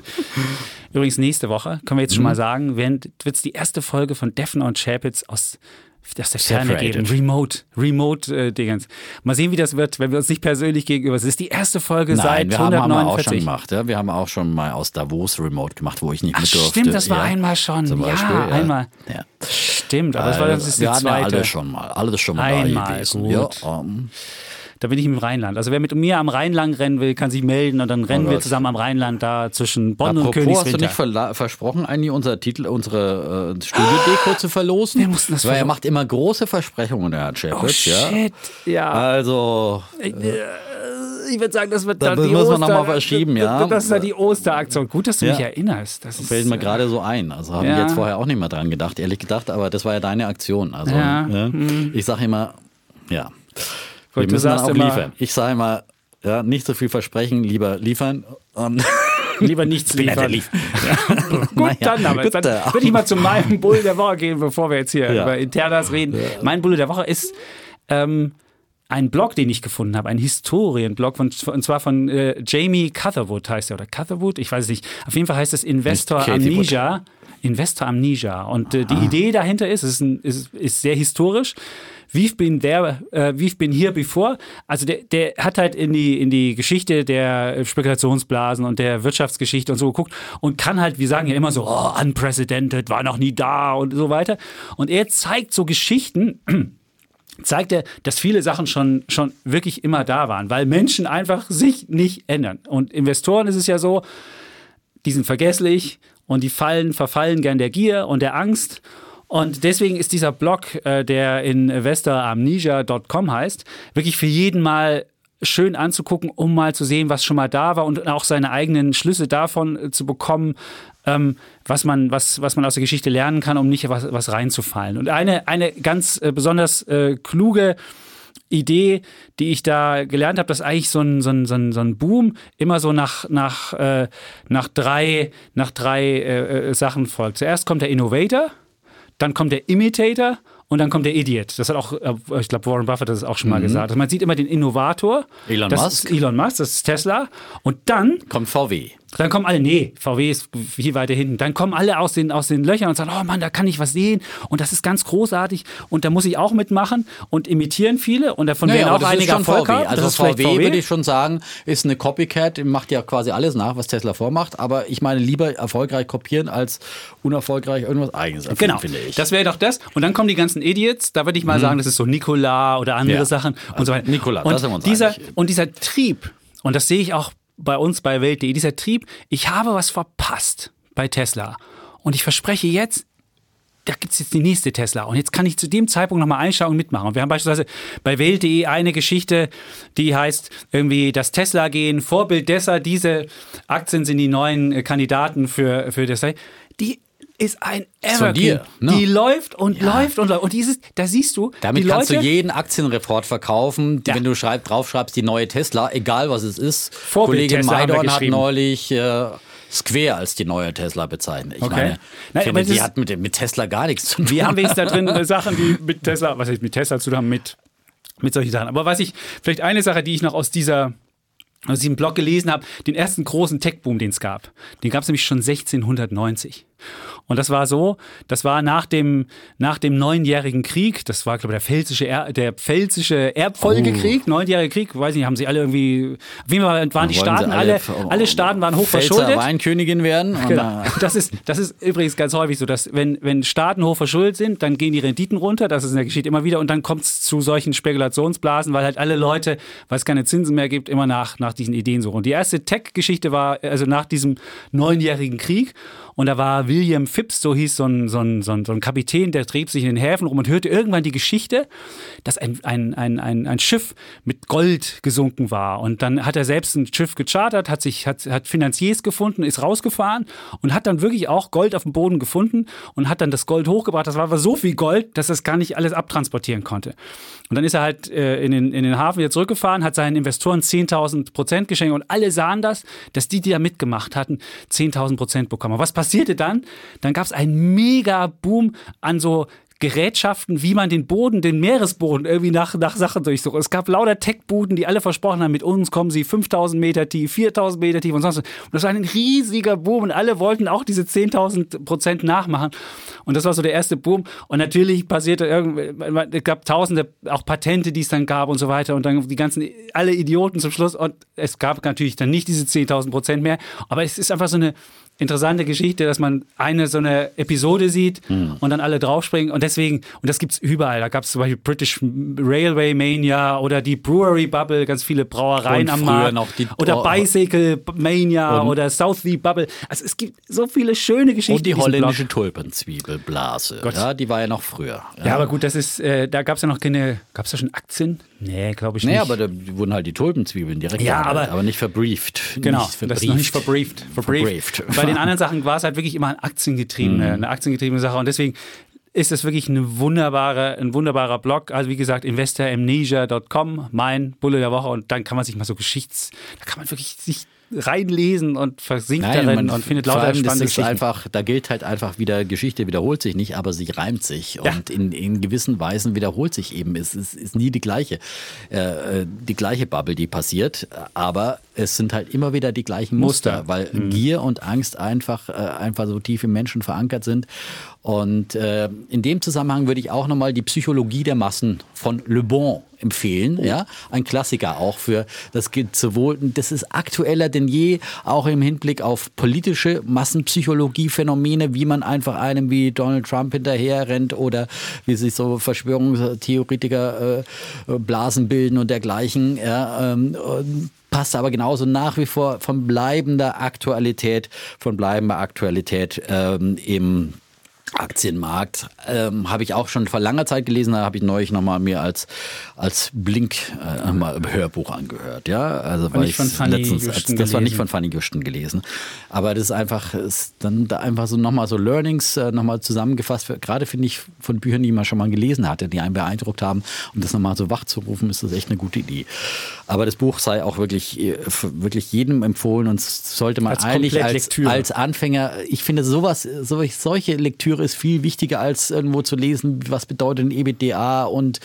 Übrigens, nächste Woche, können wir jetzt schon mhm. mal sagen, wird es die erste Folge von Defner und Chapitz aus das der Ferne geben. Remote, Remote-Dingens. Äh, Mal sehen, wie das wird, wenn wir uns nicht persönlich gegenüber sind. Das ist die erste Folge Nein, seit wir 149. Haben, haben wir auch schon gemacht. Ja? Wir haben auch schon mal aus Davos Remote gemacht, wo ich nicht Ach, mit durfte. Stimmt, das war ja. einmal schon. Zum Beispiel, ja, ja, einmal. Ja. Stimmt, aber das war das ist die wir zweite. Ja alles schon mal, alles schon mal einmal, da gewesen. Gut. Ja, um. Da bin ich im Rheinland. Also wer mit mir am Rheinland rennen will, kann sich melden und dann rennen oh wir zusammen am Rheinland da zwischen Bonn Apropos, und Königswinter. hast du nicht versprochen, eigentlich unser Titel, unsere äh, Studiodeko zu verlosen? Wir mussten das Weil er macht immer große Versprechungen, der Herr Chapitz. Oh shit, ja. ja. Also... Äh, ich würde sagen, das wird da dann die müssen Oster, wir nochmal verschieben, ja. Das ist ja die Osteraktion. Gut, dass du Ja. mich erinnerst. Das Fällt mir äh, gerade so ein. Also habe Ja. ich jetzt vorher auch nicht mehr dran gedacht, ehrlich gedacht, aber das war ja deine Aktion. Also Ja. ja. ich sage immer, ja, wir müssen dann auch immer- liefern. Ich sage immer, ja, nicht so viel versprechen, lieber liefern. Und [LAUGHS] Lieber nichts ja liefern. [LAUGHS] Gut, dann aber. gut, Dann würde ich mal zu meinem Bull der Woche gehen, bevor wir jetzt hier Ja. über Internas reden. Mein Bull der Woche ist ähm, ein Blog, den ich gefunden habe, ein Historienblog, von, und zwar von äh, Jamie Catherwood heißt er, oder Catherwood, ich weiß es nicht. Auf jeden Fall heißt es Investor Cathy Wood. Investor Amnesia. Und äh, die Idee dahinter ist, es ist, ein, ist, ist sehr historisch. We've been there, äh, we've been here before. Also der, der hat halt in die, in die Geschichte der Spekulationsblasen und der Wirtschaftsgeschichte und so geguckt und kann halt, wir sagen ja immer so, oh, unprecedented, war noch nie da und so weiter. Und er zeigt so Geschichten, [CLEARS THROAT] zeigt er, dass viele Sachen schon, schon wirklich immer da waren, weil Menschen einfach sich nicht ändern. Und Investoren ist es ja so, die sind vergesslich und die fallen, verfallen gern der Gier und der Angst. Und deswegen ist dieser Blog, äh, der in investoramnesia.com heißt, wirklich für jeden mal schön anzugucken, um mal zu sehen, was schon mal da war und auch seine eigenen Schlüsse davon äh, zu bekommen, ähm, was, man, was, was man aus der Geschichte lernen kann, um nicht was, was reinzufallen. Und eine, eine ganz äh, besonders äh, kluge Idee, die ich da gelernt habe, dass eigentlich so ein, so ein, so ein, so ein Boom immer so nach, nach, äh, nach drei, nach drei äh, äh, Sachen folgt. Zuerst kommt der Innovator, dann kommt der Imitator und dann kommt der Idiot. Das hat auch, äh, ich glaube, Warren Buffett hat das auch schon mal gesagt. Also man sieht immer den Innovator. Mhm. Elon Musk. Elon Musk, das ist Tesla. Und dann kommt VW. Dann kommen alle, nee, VW ist viel weiter hinten. Dann kommen alle aus den, aus den Löchern und sagen, oh Mann, da kann ich was sehen und das ist ganz großartig und da muss ich auch mitmachen und imitieren viele und davon werden aber auch das einige Erfolg VW. haben. Also Das vielleicht VW, würde ich schon sagen, ist eine Copycat, macht ja quasi alles nach, was Tesla vormacht. Aber ich meine, lieber erfolgreich kopieren als unerfolgreich irgendwas eigenes erfinden, Genau, finde ich. das wäre doch das. Und dann kommen die ganzen Idiots, da würde ich mal sagen, das ist so Nikola oder andere Ja. Sachen und so weiter. Nikola, und da sind wir uns dieser. Und dieser Trieb, und das sehe ich auch bei uns bei Welt.de, dieser Trieb, ich habe was verpasst bei Tesla. Und ich verspreche jetzt, da gibt es jetzt die nächste Tesla. Und jetzt kann ich zu dem Zeitpunkt nochmal einschauen und mitmachen. Und wir haben beispielsweise bei Welt.de eine Geschichte, die heißt irgendwie das Tesla gehen, Vorbild Tesla, diese Aktien sind die neuen äh, Kandidaten für, für Tesla. Die ist ein Evergreen. dir, ne? Die läuft und läuft und läuft. Und dieses, da siehst du, Damit die kannst Leute, du jeden Aktienreport verkaufen, Ja. wenn du schreib, draufschreibst, die neue Tesla, egal was es ist. Vorbild Kollegin Tesla Maidorn hat neulich äh, Square als die neue Tesla bezeichnet. Ich Okay. meine, Nein, finde, die hat mit, mit Tesla gar nichts zu tun. Wir haben wenigstens da drin äh, [LAUGHS] Sachen, die mit Tesla, was heißt mit Tesla zu tun haben, mit, mit solchen Sachen. Aber was ich, vielleicht eine Sache, die ich noch aus dieser ich einen Blog gelesen habe, den ersten großen Tech-Boom, den es gab. Den gab es nämlich schon 1690. Und das war so, das war nach dem, nach dem Neunjährigen Krieg, das war, glaube ich, der pfälzische, er, der pfälzische Erbfolgekrieg, oh. Neunjährige Krieg, weiß nicht, haben sie alle irgendwie, wie waren waren die Staaten, alle, alle, alle, Staaten waren hochverschuldet. Weinkönigin werden. [LAUGHS] Genau. Das ist, das ist übrigens ganz häufig so, dass wenn, wenn Staaten hochverschuldet sind, dann gehen die Renditen runter, das ist in der Geschichte immer wieder, und dann kommt es zu solchen Spekulationsblasen, weil halt alle Leute, weil es keine Zinsen mehr gibt, immer nach, nach diesen Ideen suchen. Und die erste Tech-Geschichte war also nach diesem Neunjährigen Krieg. Und da war William Phipps, so hieß so ein, so ein, so ein, Kapitän, der trieb sich in den Häfen rum und hörte irgendwann die Geschichte, dass ein, ein, ein, ein, ein Schiff mit Gold gesunken war. Und dann hat er selbst ein Schiff gechartert, hat sich, hat, hat Finanziers gefunden, ist rausgefahren und hat dann wirklich auch Gold auf dem Boden gefunden und hat dann das Gold hochgebracht. Das war aber so viel Gold, dass es gar nicht alles abtransportieren konnte. Und dann ist er halt äh, in, den, in den Hafen wieder zurückgefahren, hat seinen Investoren 10.000 Prozent geschenkt und alle sahen das, dass die, die da mitgemacht hatten, 10.000 Prozent bekommen. Aber was passierte dann? Dann gab es einen mega Boom an so Gerätschaften, wie man den Boden, den Meeresboden irgendwie nach, nach Sachen durchsucht. Es gab lauter Tech-Buden, die alle versprochen haben, mit uns kommen sie 5000 Meter tief, 4000 Meter tief und sonst was. Und das war ein riesiger Boom und alle wollten auch diese 10.000 Prozent nachmachen. Und das war so der erste Boom. Und natürlich passierte irgendwie, es gab tausende auch Patente, die es dann gab und so weiter. Und dann die ganzen, alle Idioten zum Schluss. Und es gab natürlich dann nicht diese 10.000 Prozent mehr. Aber es ist einfach so eine, interessante Geschichte, dass man eine so eine Episode sieht mhm. und dann alle draufspringen. Und deswegen, und das gibt es überall. Da gab es zum Beispiel British Railway Mania oder die Brewery Bubble, ganz viele Brauereien am Markt. Noch die, oder Bicycle Mania oder Southie Bubble. Also es gibt so viele schöne Geschichten. Und die holländische Tulpenzwiebelblase. Ja, die war ja noch früher. Ja, ja aber gut, das ist, äh, da gab es ja noch keine, gab es da schon Aktien? Nee, glaube ich nee, nicht. Nee, aber da wurden halt die Tulpenzwiebeln direkt ja, aber, aber nicht verbrieft. Genau, nicht verbrieft. das ist noch nicht verbrieft. verbrieft. verbrieft. Den anderen Sachen war es halt wirklich immer eine aktiengetriebene, mhm. eine aktiengetriebene Sache und deswegen ist das wirklich eine wunderbare, ein wunderbarer Blog. Also wie gesagt, investoramnesia.com, mein Bulle der Woche und dann kann man sich mal so Geschichts, da kann man wirklich sich reinlesen und versinkt Nein, darin und findet lauter allem, spannende das ist einfach, Da gilt halt einfach wieder, Geschichte wiederholt sich nicht, aber sie reimt sich. Ja. Und in, in gewissen Weisen wiederholt sich eben. Es ist, ist nie die gleiche, äh, die gleiche Bubble, die passiert. Aber es sind halt immer wieder die gleichen Muster, Muster. weil mhm. Gier und Angst einfach, äh, einfach so tief im Menschen verankert sind. Und äh, in dem Zusammenhang würde ich auch nochmal die Psychologie der Massen von Le Bon empfehlen. Oh. Ja, ein Klassiker auch für das geht sowohl, das ist aktueller denn je, auch im Hinblick auf politische Massenpsychologie-Phänomene, wie man einfach einem wie Donald Trump hinterher rennt oder wie sich so Verschwörungstheoretiker äh, Blasen bilden und dergleichen. Ja, ähm, passt aber genauso nach wie vor von bleibender Aktualität, von bleibender Aktualität ähm, im Aktienmarkt ähm, habe ich auch schon vor langer Zeit gelesen, da habe ich neulich nochmal mir als, als Blink äh, mal Hörbuch angehört. Ja, also war ich von Fanny letztens, als, das war nicht von Fanny Güsten gelesen, aber das ist einfach, ist dann da einfach so nochmal so Learnings äh, nochmal zusammengefasst. Gerade finde ich von Büchern, die man schon mal gelesen hatte, die einen beeindruckt haben, um das nochmal so wach zu rufen, ist das echt eine gute Idee. Aber das Buch sei auch wirklich, äh, wirklich jedem empfohlen und sollte man als eigentlich als, als Anfänger, ich finde sowas, solche Lektüre ist viel wichtiger als irgendwo zu lesen, was bedeutet ein EBDA und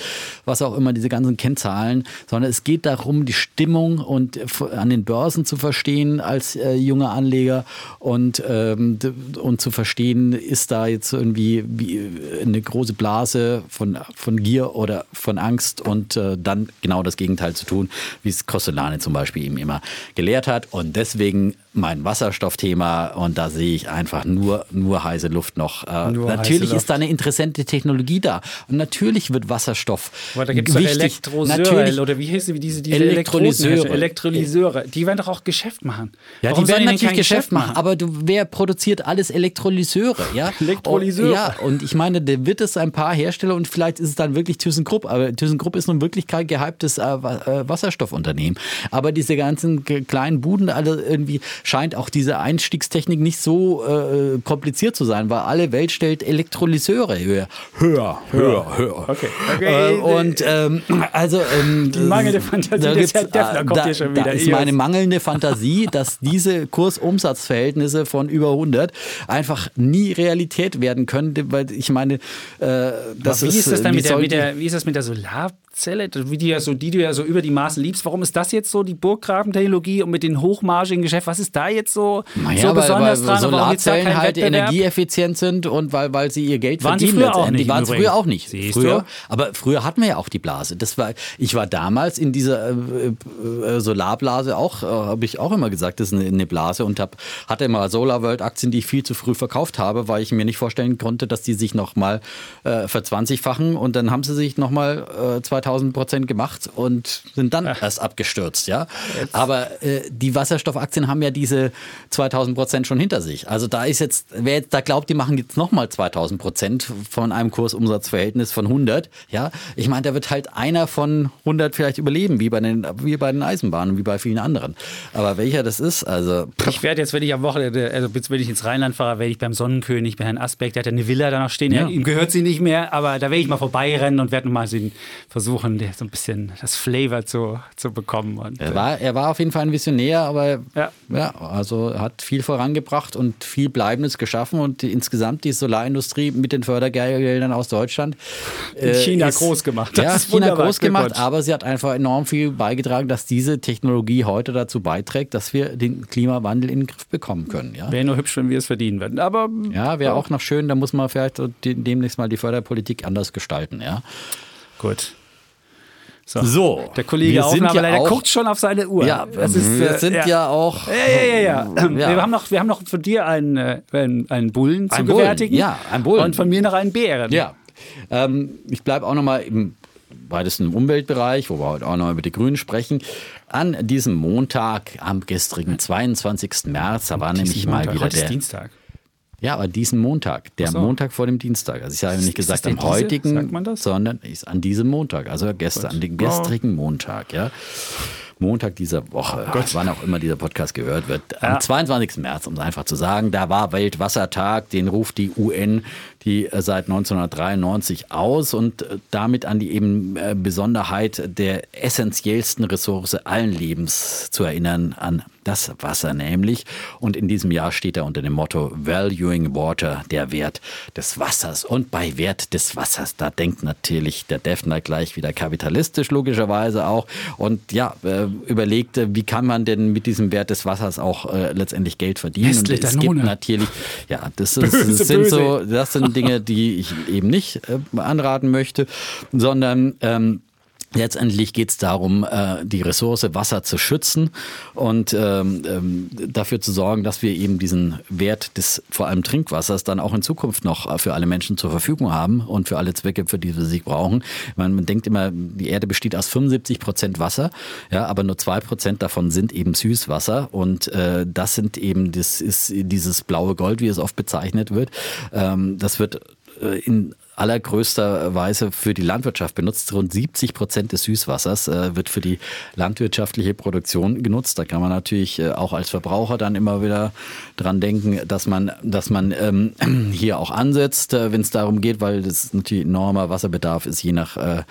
was auch immer, diese ganzen Kennzahlen, sondern es geht darum, die Stimmung und an den Börsen zu verstehen als äh, junger Anleger und, ähm, und zu verstehen, ist da jetzt irgendwie wie eine große Blase von, von Gier oder von Angst und äh, dann genau das Gegenteil zu tun, wie es Costellane zum Beispiel ihm immer gelehrt hat. Und deswegen mein Wasserstoffthema und da sehe ich einfach nur, nur heiße Luft noch. Äh, nur natürlich ist da eine interessante Technologie da und natürlich wird Wasserstoff Aber da gibt es Elektrosäure oder wie hieß wie diese, diese Elektrolyseure. Elektrolyseure. Die werden doch auch Geschäft machen. Ja, Warum die werden natürlich Geschäft machen, aber du, wer produziert alles Elektrolyseure? Ja? [LAUGHS] Elektrolyseure. Oh, ja, und ich meine, da wird es ein paar Hersteller und vielleicht ist es dann wirklich ThyssenKrupp, aber ThyssenKrupp ist nun wirklich kein gehyptes äh, äh, Wasserstoffunternehmen. Aber diese ganzen kleinen Buden alle irgendwie scheint auch diese Einstiegstechnik nicht so äh, kompliziert zu sein, weil alle Welt Stellt Elektrolyseure höher. Höher, höher, höher. Okay, okay. Äh, und ähm, also ähm, Die mangelnde Fantasie da des gibt's, Herrn Deffner äh, kommt da, hier schon da wieder. ist meine mangelnde Fantasie, dass diese Kursumsatzverhältnisse von über 100 einfach nie Realität werden können, weil ich meine, äh, das wie ist das dann wie mit der, mit der, wie ist das mit der Solarzelle, wie die, ja so, die du ja so über die Maßen liebst? Warum ist das jetzt so die Burggrafentechnologie und mit den hochmargigen Geschäft? Was ist da jetzt so, Naja, so weil, besonders weil dran? Gibt's da Solarzellen halt Wettbewerb? energieeffizient sind und weil, weil sie ihr Geld Waren sie verdienen. früher auch letztendlich. nicht, Waren sie früher auch nicht. Siehst früher, du? aber früher hatten wir ja auch die Blase. Das war, ich war damals in dieser äh, äh, Solarblase auch, äh, habe ich auch immer gesagt, das ist eine, eine Blase und hab, hatte immer SolarWorld Aktien, die ich viel zu früh verkauft habe, weil ich mir nicht vorstellen konnte, dass die sich nochmal äh, verzwanzigfachen und dann haben sie sich nochmal äh, 2000 Prozent gemacht und sind dann erst abgestürzt, ja. Aber äh, die Wasserstoffaktien haben ja diese 2000 Prozent schon hinter sich. Also da ist jetzt, wer jetzt da glaubt, die machen jetzt nochmal 2000 Prozent von einem Kursumsatzverhältnis von 100, ja. Ich meine, da wird halt einer von 100 vielleicht überleben, wie bei den, wie bei den Eisenbahnen, wie bei vielen anderen. Aber welcher das ist, also pff, Ich werde jetzt, wenn ich am Wochenende, also jetzt, wenn ich ins Rheinland fahre, werde ich beim Sonnenkönig, bei Herrn Asbeck, der hat ja eine Villa da noch stehen. Ja. Ihm gehört sie nicht mehr, aber da werde ich mal vorbeirennen und werde mal so versuchen, so ein bisschen das Flavor zu, zu bekommen. Und, Er war, er war auf jeden Fall ein Visionär, aber Ja. ja. also hat viel vorangebracht und viel Bleibendes geschaffen und die, insgesamt die Solarindustrie mit den Fördergeldern aus Deutschland In China groß gemacht. Das ja, ist China groß gemacht, aber sie hat einfach enorm viel beigetragen, dass diese Technologie heute dazu beiträgt, dass wir den Klimawandel in den Griff bekommen können. Ja, Wäre nur hübsch, wenn wir es verdienen würden. Aber ja wäre auch noch schön, da muss man vielleicht demnächst mal die Förderpolitik anders gestalten. Ja. gut. So, Der Kollege wir sind Aufnahme, ja auch- guckt schon auf seine Uhr. Ja, Das ist, wir äh, sind ja, auch. Ja, ja, ja, ja. Ja. Wir, haben noch, wir haben noch von dir einen, äh, einen, einen Bullen zu Bullen, gewärtigen. ja, einen Bullen. Und von mir noch einen Bären. Ja, ähm, ich bleibe auch nochmal im weitesten Umweltbereich, wo wir heute auch noch über die Grünen sprechen. An diesem Montag, am gestrigen 22. März, da war nämlich Diesen mal Montag. wieder der. Dienstag. Ja, aber diesen Montag, der so. Montag vor dem Dienstag. Also ich habe nicht gesagt am diese? heutigen, sondern ist an diesem Montag, also gestern, an dem gestrigen Montag, ja. Montag dieser Woche, wann auch immer dieser Podcast gehört wird, am Ja. 22. März, um es einfach zu sagen, da war Weltwassertag, den ruft die UN, die äh, seit 1993 aus und äh, damit an die eben äh, Besonderheit der essentiellsten Ressource allen Lebens zu erinnern, an das Wasser nämlich. Und in diesem Jahr steht er unter dem Motto Valuing Water, der Wert des Wassers. Und bei Wert des Wassers, da denkt natürlich der Defner gleich wieder kapitalistisch, logischerweise auch. Und ja, äh, überlegt, äh, wie kann man denn mit diesem Wert des Wassers auch äh, letztendlich Geld verdienen? Und Nestle es gibt Danone. natürlich, ja, das, ist, Böse, sind böse. so, das sind Dinge, die ich eben nicht äh, anraten möchte, sondern ähm, Letztendlich geht es darum, äh, die Ressource Wasser zu schützen und ähm, ähm, dafür zu sorgen, dass wir eben diesen Wert des vor allem Trinkwassers dann auch in Zukunft noch äh, für alle Menschen zur Verfügung haben und für alle Zwecke, für die wir sie brauchen. Man, denkt immer, die Erde besteht aus 75 Prozent Wasser, ja, aber nur zwei Prozent davon sind eben Süßwasser und äh, das sind eben das ist dieses blaue Gold, wie es oft bezeichnet wird. Ähm, das wird in allergrößter Weise für die Landwirtschaft benutzt. Rund 70 Prozent des Süßwassers äh, wird für die landwirtschaftliche Produktion genutzt. Da kann man natürlich äh, auch als Verbraucher dann immer wieder dran denken, dass man, dass man ähm, [CLEARS THROAT] hier auch ansetzt, äh, wenn es darum geht, weil das natürlich enormer Wasserbedarf ist, je nach äh,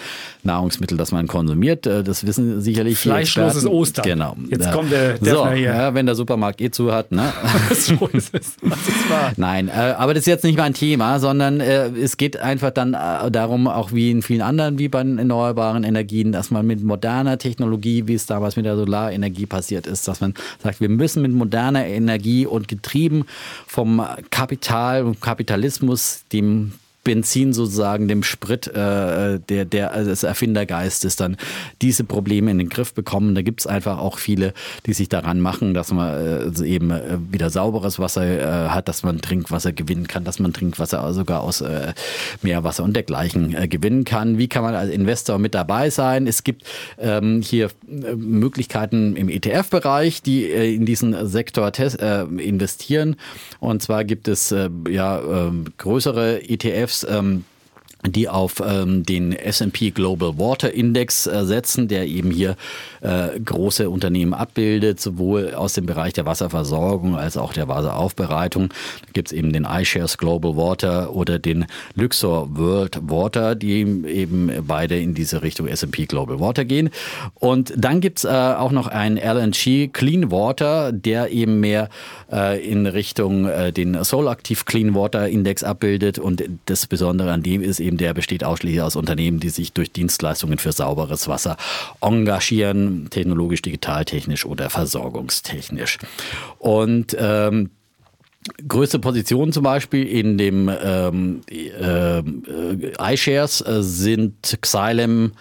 Nahrungsmittel, das man konsumiert. Äh, das wissen sicherlich Fleischloses Experten. Ostern. Genau. Jetzt kommt der so, Defner hier. Ja, wenn der Supermarkt eh zu hat. Ne? [LAUGHS] so ist es. Das ist wahr. [LAUGHS] Nein, äh, aber das ist jetzt nicht mein Thema, sondern es geht einfach dann äh, darum, auch wie in vielen anderen, wie bei den erneuerbaren Energien, dass man mit moderner Technologie, wie es damals mit der Solarenergie passiert ist, dass man sagt, wir müssen mit moderner Energie und getrieben vom Kapital und Kapitalismus, dem Benzin sozusagen, dem Sprit äh, der, der, also des Erfindergeistes dann diese Probleme in den Griff bekommen. Da gibt es einfach auch viele, die sich daran machen, dass man äh, eben äh, wieder sauberes Wasser äh, hat, dass man Trinkwasser gewinnen kann, dass man Trinkwasser sogar aus äh, Meerwasser und dergleichen äh, gewinnen kann. Wie kann man als Investor mit dabei sein? Es gibt ähm, hier äh, Möglichkeiten im ETF-Bereich, die äh, in diesen Sektor äh, investieren. Und zwar gibt es äh, ja äh, größere ETFs, ähm, die auf ähm, den S&P Global Water Index äh, setzen, der eben hier äh, große Unternehmen abbildet, sowohl aus dem Bereich der Wasserversorgung als auch der Wasseraufbereitung. Da gibt es eben den iShares Global Water oder den Luxor World Water, die eben beide in diese Richtung S&P Global Water gehen. Und dann gibt es äh, auch noch einen LNG Clean Water, der eben mehr äh, in Richtung äh, den Solactive Clean Water Index abbildet. Und das Besondere an dem ist eben, der besteht ausschließlich aus Unternehmen, die sich durch Dienstleistungen für sauberes Wasser engagieren, technologisch, digital, technisch oder versorgungstechnisch. Und ähm, Größte Positionen zum Beispiel in dem ähm, äh, äh, iShares äh, sind Xylem,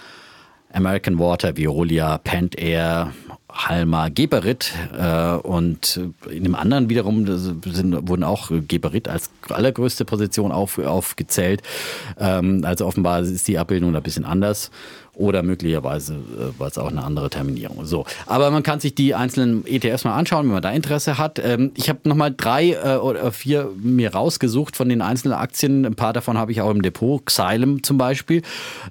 American Water, Veolia, Pentair, Halma Geberit äh, und in dem anderen wiederum sind, wurden auch Geberit als allergrößte Position auf, aufgezählt. Ähm, also offenbar ist die Abbildung da ein bisschen anders oder möglicherweise äh, war es auch eine andere Terminierung. So, aber man kann sich die einzelnen ETFs mal anschauen, wenn man da Interesse hat. Ähm, ich habe nochmal drei äh, oder vier mir rausgesucht von den einzelnen Aktien. Ein paar davon habe ich auch im Depot. Xylem zum Beispiel.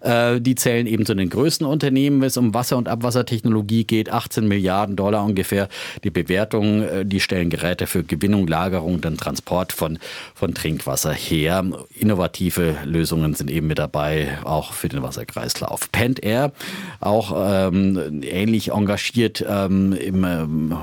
Äh, die zählen eben zu den größten Unternehmen, wenn es um Wasser- und Abwassertechnologie geht. 18 Milliarden Dollar ungefähr. Die Bewertung, äh, die stellen Geräte für Gewinnung, Lagerung, dann Transport von, von Trinkwasser her. Innovative Lösungen sind eben mit dabei, auch für den Wasserkreislauf. Pen kennt er, auch ähm, ähnlich engagiert ähm, im ähm,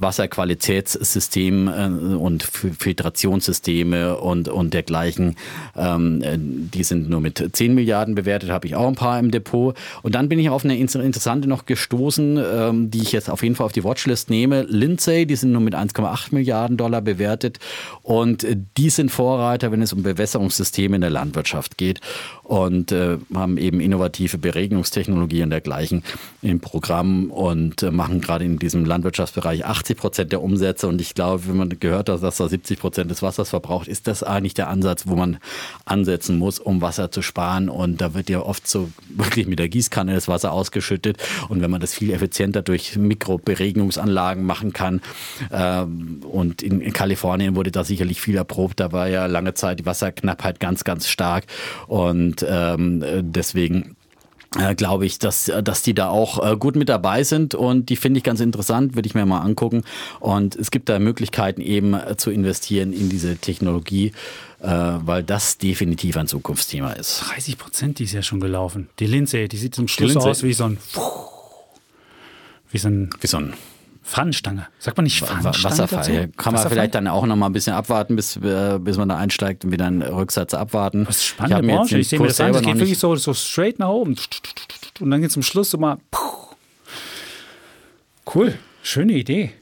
Wasserqualitätssystem äh, und Filtrationssysteme und, und dergleichen. Ähm, äh, die sind nur mit 10 Milliarden bewertet, habe ich auch ein paar im Depot. Und dann bin ich auf eine interessante noch gestoßen, ähm, die ich jetzt auf jeden Fall auf die Watchlist nehme. Lindsay, die sind nur mit 1,8 Milliarden Dollar bewertet. Und die sind Vorreiter, wenn es um Bewässerungssysteme in der Landwirtschaft geht und äh, haben eben innovative Beregnungstechnologie und dergleichen im Programm und äh, machen gerade in diesem Landwirtschaftsbereich 80 Prozent der Umsätze. Und ich glaube, wenn man gehört hat, dass da 70 Prozent des Wassers verbraucht, ist das eigentlich der Ansatz, wo man ansetzen muss, um Wasser zu sparen. Und da wird ja oft so wirklich mit der Gießkanne das Wasser ausgeschüttet. Und wenn man das viel effizienter durch Mikroberegnungsanlagen machen kann, äh, und in, in Kalifornien wurde da sicherlich viel erprobt, da war ja lange Zeit die Wasserknappheit ganz, ganz stark. Und und ähm, deswegen äh, glaube ich, dass, dass die da auch äh, gut mit dabei sind und die finde ich ganz interessant, würde ich mir mal angucken. Und es gibt da Möglichkeiten eben äh, zu investieren in diese Technologie, äh, weil das definitiv ein Zukunftsthema ist. 30 Prozent, die ist ja schon gelaufen. Die Linse, die sieht zum Schluss aus wie so ein, wie so ein, wie so ein Fahnenstange. Sagt man nicht Fahnenstange? Wasserfall. Dazu? Kann man vielleicht dann auch noch mal ein bisschen abwarten, bis, äh, bis man da einsteigt und wieder einen Rücksatz abwarten. Das ist spannende ich Branche. Ich sehe mir das an. Es geht wirklich so, so straight nach oben. Und dann geht es zum Schluss so mal. Cool. Schöne Idee.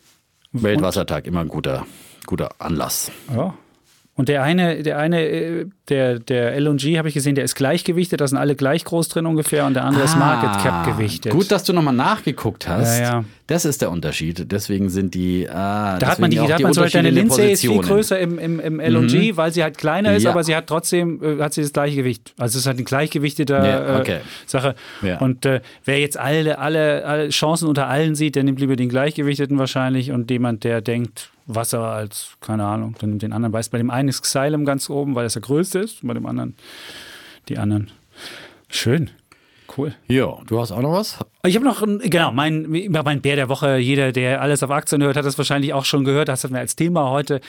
Weltwassertag, immer ein guter, guter Anlass. Ja. Und der eine, der eine, äh, der, der LG habe ich gesehen, der ist gleichgewichtet, da sind alle gleich groß drin ungefähr und der andere ah, ist Market Cap gewichtet. Gut, dass du nochmal nachgeguckt hast. Ja, ja. Das ist der Unterschied. Deswegen sind die. Ah, da hat man die, da hat man zum Beispiel eine Linse ist viel größer im, im, im LG, mhm. weil sie halt kleiner ist, ja. aber sie hat trotzdem äh, hat sie das gleiche Gewicht. Also es ist halt eine gleichgewichtete ja, okay. äh, Sache. Ja. Und äh, wer jetzt alle, alle, alle Chancen unter allen sieht, der nimmt lieber den gleichgewichteten wahrscheinlich und jemand, der denkt, Wasser als, keine Ahnung, dann nimmt den anderen weiß. Bei dem einen ist Xylem ganz oben, weil das der größte ist, bei dem anderen die anderen. Schön. Cool. Ja, du hast auch noch was? Ich habe noch, genau, mein, mein Bär der Woche. Jeder, der alles auf Aktien hört, hat das wahrscheinlich auch schon gehört. Das hatten wir als Thema heute.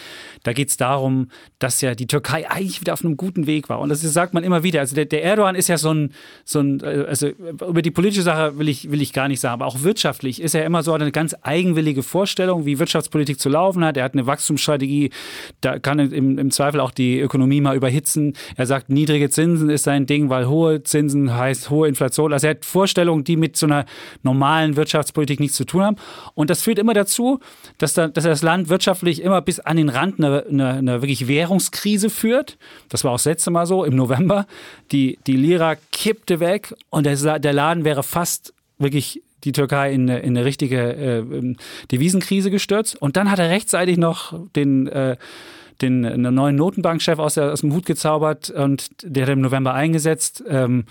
Da geht es darum, dass ja die Türkei eigentlich wieder auf einem guten Weg war. Und das sagt man immer wieder. Also der, der Erdogan ist ja so ein, so ein, äh, also über die politische Sache will ich, will ich gar nicht sagen, aber auch wirtschaftlich ist er immer so eine ganz eigenwillige Vorstellung, wie Wirtschaftspolitik zu laufen hat. Er hat eine Wachstumsstrategie, da kann im, im Zweifel auch die Ökonomie mal überhitzen. Er sagt, niedrige Zinsen ist sein Ding, weil hohe Zinsen heißt hohe Inflation. Also er hat Vorstellungen, die mit so einer normalen Wirtschaftspolitik nichts zu tun haben. Und das führt immer dazu, dass, da, dass das Land wirtschaftlich immer bis an den Rand einer, einer, einer wirklich Währungskrise führt. Das war auch das letzte Mal so im November. Die, die Lira kippte weg und der, der Laden wäre fast wirklich die Türkei in eine, in eine richtige äh, Devisenkrise gestürzt. Und dann hat er rechtzeitig noch den äh, den neuen Notenbankchef aus, aus dem Hut gezaubert und der hat im November eingesetzt. Ähm,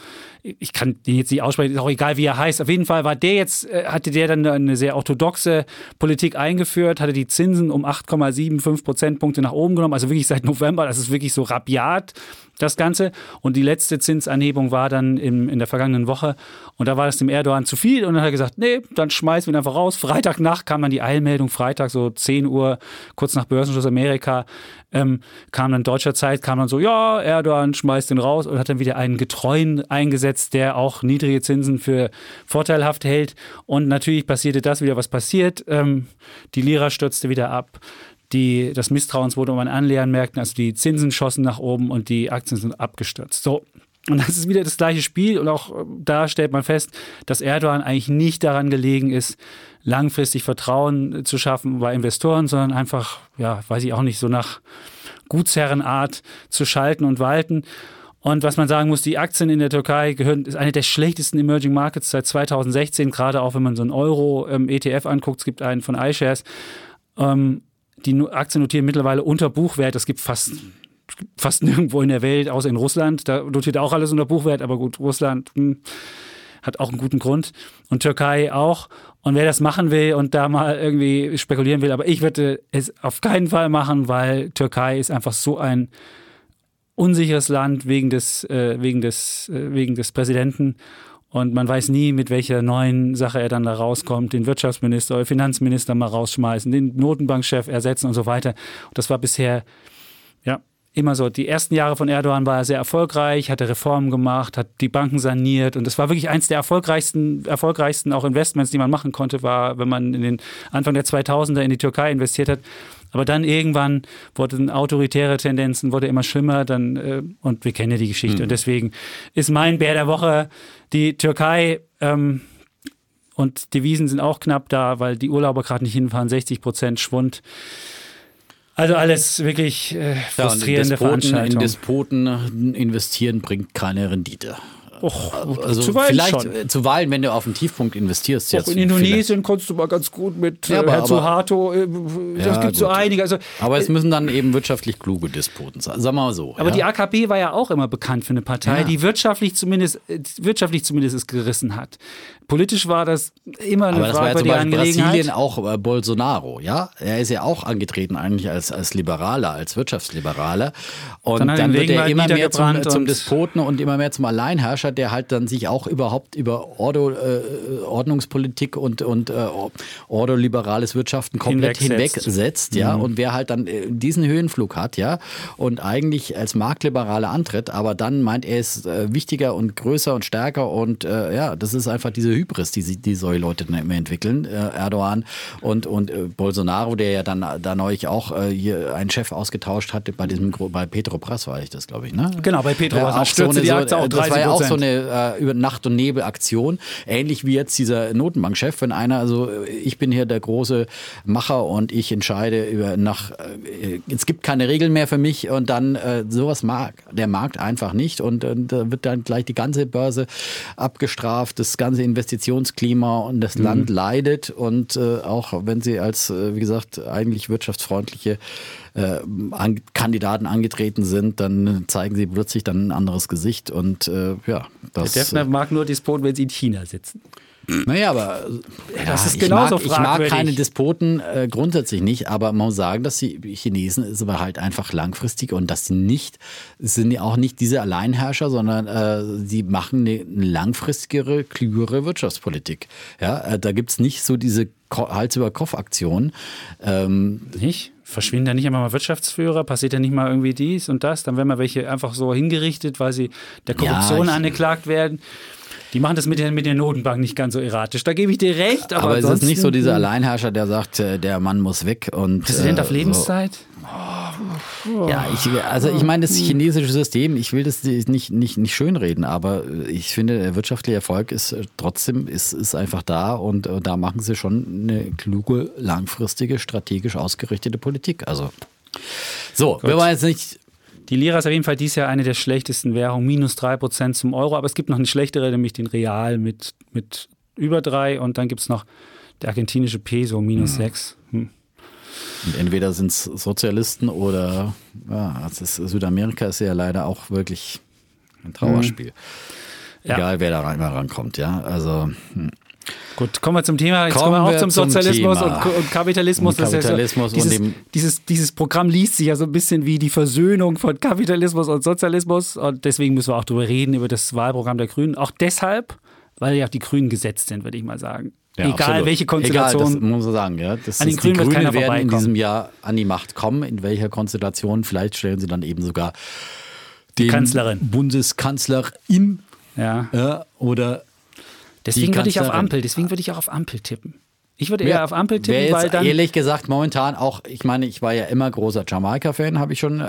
ich kann den jetzt nicht aussprechen, ist auch egal, wie er heißt. Auf jeden Fall war der jetzt, äh, hatte der dann eine sehr orthodoxe Politik eingeführt, hatte die Zinsen um 8,75 Prozentpunkte nach oben genommen, also wirklich seit November, das ist wirklich so rabiat das Ganze. Und die letzte Zinsanhebung war dann im, in der vergangenen Woche. Und da war das dem Erdogan zu viel. Und dann hat er gesagt, nee, dann schmeißen wir ihn einfach raus. Freitagnacht kam dann die Eilmeldung, Freitag so 10 Uhr, kurz nach Börsenschluss Amerika, ähm, kam dann deutscher Zeit, kam dann so, ja, Erdogan schmeißt den raus und hat dann wieder einen Getreuen eingesetzt, der auch niedrige Zinsen für vorteilhaft hält. Und natürlich passierte das wieder, was passiert. Ähm, die Lira stürzte wieder ab die, das Misstrauensvotum an Anleihenmärkten, also die Zinsen schossen nach oben und die Aktien sind abgestürzt. So. Und das ist wieder das gleiche Spiel und auch äh, da stellt man fest, dass Erdogan eigentlich nicht daran gelegen ist, langfristig Vertrauen zu schaffen bei Investoren, sondern einfach, ja, weiß ich auch nicht, so nach Gutsherrenart zu schalten und walten. Und was man sagen muss, die Aktien in der Türkei gehören, ist eine der schlechtesten Emerging Markets seit 2016, gerade auch wenn man so einen Euro-ETF ähm, anguckt. Es gibt einen von iShares. Ähm, die Aktien notieren mittlerweile unter Buchwert. Es gibt fast fast [LAUGHS] nirgendwo in der Welt, außer in Russland. Da notiert auch alles unter Buchwert, aber gut, Russland hm, hat auch einen guten Grund. Und Türkei auch. Und wer das machen will und da mal irgendwie spekulieren will, aber ich würde es auf keinen Fall machen, weil Türkei ist einfach so ein unsicheres Land wegen des, äh, wegen des, äh, wegen des Präsidenten. Und man weiß nie, mit welcher neuen Sache er dann da rauskommt. Den Wirtschaftsminister oder Finanzminister mal rausschmeißen, den Notenbankchef ersetzen und so weiter. Und das war bisher, immer so. Die ersten Jahre von Erdogan war er sehr erfolgreich, hatte Reformen gemacht, hat die Banken saniert und es war wirklich eins der erfolgreichsten, erfolgreichsten auch Investments, die man machen konnte, war, wenn man in den Anfang der 2000er in die Türkei investiert hat. Aber dann irgendwann wurden autoritäre Tendenzen, wurde immer schlimmer, dann, äh, und wir kennen ja die Geschichte. Mhm. Und deswegen ist mein Bär der Woche die Türkei. Ähm, und die Wiesen sind auch knapp da, weil die Urlauber gerade nicht hinfahren, 60 Prozent Schwund. Also alles wirklich äh, frustrierende ja, Veranstaltung. In Despoten investieren bringt keine Rendite. Och, also zuweilen vielleicht schon. zuweilen, wenn du auf den Tiefpunkt investierst. Auch in Indonesien kannst du mal ganz gut mit ja, äh, aber, Herr Suharto, äh, das ja, gibt so einige. Also, aber es müssen dann eben wirtschaftlich kluge Despoten sein, sagen wir mal so. Aber ja? die AKP war ja auch immer bekannt für eine Partei, die wirtschaftlich zumindest, äh, wirtschaftlich zumindest es gerissen hat. Politisch war das immer eine Aber Frage das war ja zum Beispiel Brasilien auch äh, Bolsonaro, ja? Er ist ja auch angetreten eigentlich als, als Liberaler, als Wirtschaftsliberaler. Und dann, dann wird er immer mehr zum, zum Despoten und immer mehr zum Alleinherrscher, der halt dann sich auch überhaupt über Ordo, äh, Ordnungspolitik und, und äh, ordoliberales Wirtschaften komplett hinwegsetzt, hinwegsetzt ja? Mhm. Und wer halt dann äh, diesen Höhenflug hat, ja, und eigentlich als Marktliberaler antritt, aber dann meint er ist äh, wichtiger und größer und stärker und äh, ja, das ist einfach diese Hybris, die, die solche Leute dann immer entwickeln, äh, Erdogan und, und äh, Bolsonaro, der ja dann da neulich auch äh, hier einen Chef ausgetauscht hatte bei diesem bei Petro Prass war ich das, glaube ich, ne? Genau, bei Petro Prass. Ja, auch so eine, die Aktie auch 30%. Das war ja auch so eine äh, über Nacht- und Nebel-Aktion, ähnlich wie jetzt dieser Notenbankchef, wenn einer, also äh, ich bin hier der große Macher und ich entscheide über nach, äh, es gibt keine Regeln mehr für mich und dann sowas mag der Markt einfach nicht und, und da wird dann gleich die ganze Börse abgestraft, das ganze Investitionsklima und das mhm. Land leidet. Und äh, auch wenn sie als, äh, wie gesagt, eigentlich wirtschaftsfreundliche äh, an, Kandidaten angetreten sind, dann zeigen sie plötzlich dann ein anderes Gesicht. Und äh, ja, das. Der Defner mag nur Despot, wenn sie in China sitzen. Naja, aber ja, das ist genauso ich mag, ich mag keine Despoten äh, grundsätzlich nicht, aber man muss sagen, dass die Chinesen ist aber halt einfach langfristig und dass sie nicht, sind ja auch nicht diese Alleinherrscher, sondern äh, sie machen eine, langfristigere, klügere Wirtschaftspolitik. Ja, äh, da gibt's nicht so diese Hals über Kopf Aktionen. Ähm, nicht? Verschwinden da nicht einmal mal Wirtschaftsführer? Passiert ja nicht mal irgendwie dies und das? Dann werden mal welche einfach so hingerichtet, weil sie der Korruption ja, angeklagt werden. Die machen das mit der, mit der Notenbank nicht ganz so erratisch. Da gebe ich dir recht. Aber, aber es ist nicht so dieser Alleinherrscher, der sagt, äh, der Mann muss weg. Und, Präsident äh, auf Lebenszeit? So. Ja, ich, also ich meine, das chinesische System, ich will das nicht, nicht, nicht schönreden, aber ich finde, der wirtschaftliche Erfolg ist äh, trotzdem ist, ist einfach da und, und da machen sie schon eine kluge, langfristige, strategisch ausgerichtete Politik. Also so, Gut. wir wollen jetzt nicht die Lira ist auf jeden Fall dieses Jahr eine der schlechtesten Währungen, minus 3% zum Euro. Aber es gibt noch eine schlechtere, nämlich den Real mit, mit über 3. Und dann gibt es noch der argentinische Peso, minus mhm. 6. Hm. Und entweder sind es Sozialisten oder ja, ist, Südamerika ist ja leider auch wirklich ein Trauerspiel. Mhm. Ja. Egal, wer da rein, rankommt, ja. Also. Hm. Gut, kommen wir zum Thema. Jetzt Kommen kommen wir auch zum zum Sozialismus und, und Kapitalismus. Und ist ja so- Kapitalismus und dieses, dieses, dieses Programm liest sich ja so ein bisschen wie die Versöhnung von Kapitalismus und Sozialismus. Und deswegen müssen wir auch darüber reden, über das Wahlprogramm der Grünen. Auch deshalb, weil ja auch die Grünen gesetzt sind, würde ich mal sagen. Ja, Egal absolut. welche Egal, Konstellation. das muss man sagen. Ja. Das An den ist, die Grünen wird Grünen werden in diesem Jahr an die Macht kommen. In welcher Konstellation? Vielleicht stellen sie dann eben sogar den Kanzlerin. Bundeskanzlerin ja. ja, oder Deswegen würde ich auf. Ampel, deswegen würde ich auch auf Ampel tippen. Ich würde eher auf Ampel tippen, weil dann. ehrlich gesagt momentan auch, ich meine, ich war ja immer großer Jamaika-Fan, habe ich schon äh,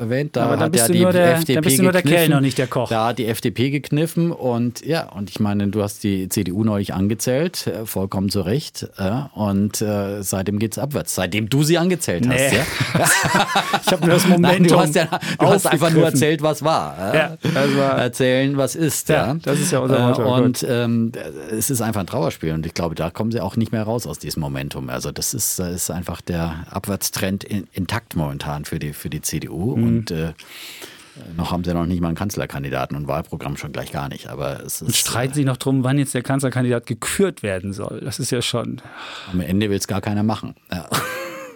erwähnt. Da Aber dann hat bist ja du die nur der- FDP dann bist du nur der gekniffen. Kellner, nicht der Koch. Da hat die FDP gekniffen und ja, und ich meine, du hast die CDU neulich angezählt, äh, vollkommen zu Recht. Ja, und äh, seitdem geht's abwärts, seitdem du sie angezählt hast. Nee. Ja? [LAUGHS] ich habe nur das Momentum. Nein, du hast, ja, du hast einfach nur erzählt, was war. Ja? Ja, das war- Erzählen, was ist. Ja, das ist ja unser Motto, Äh, Und ähm, es ist einfach ein Trauerspiel und ich glaube, da kommen sie auch nicht mehr raus aus diesem Momentum. Also das ist, da ist einfach der Abwärtstrend in, intakt momentan für die, für die CDU Mhm. und äh, noch haben sie noch nicht mal einen Kanzlerkandidaten und Wahlprogramm schon gleich gar nicht. Aber es ist, Und streiten sie noch drum, wann jetzt der Kanzlerkandidat gekürt werden soll. Das ist ja schon. am Ende will es gar keiner machen. Ja.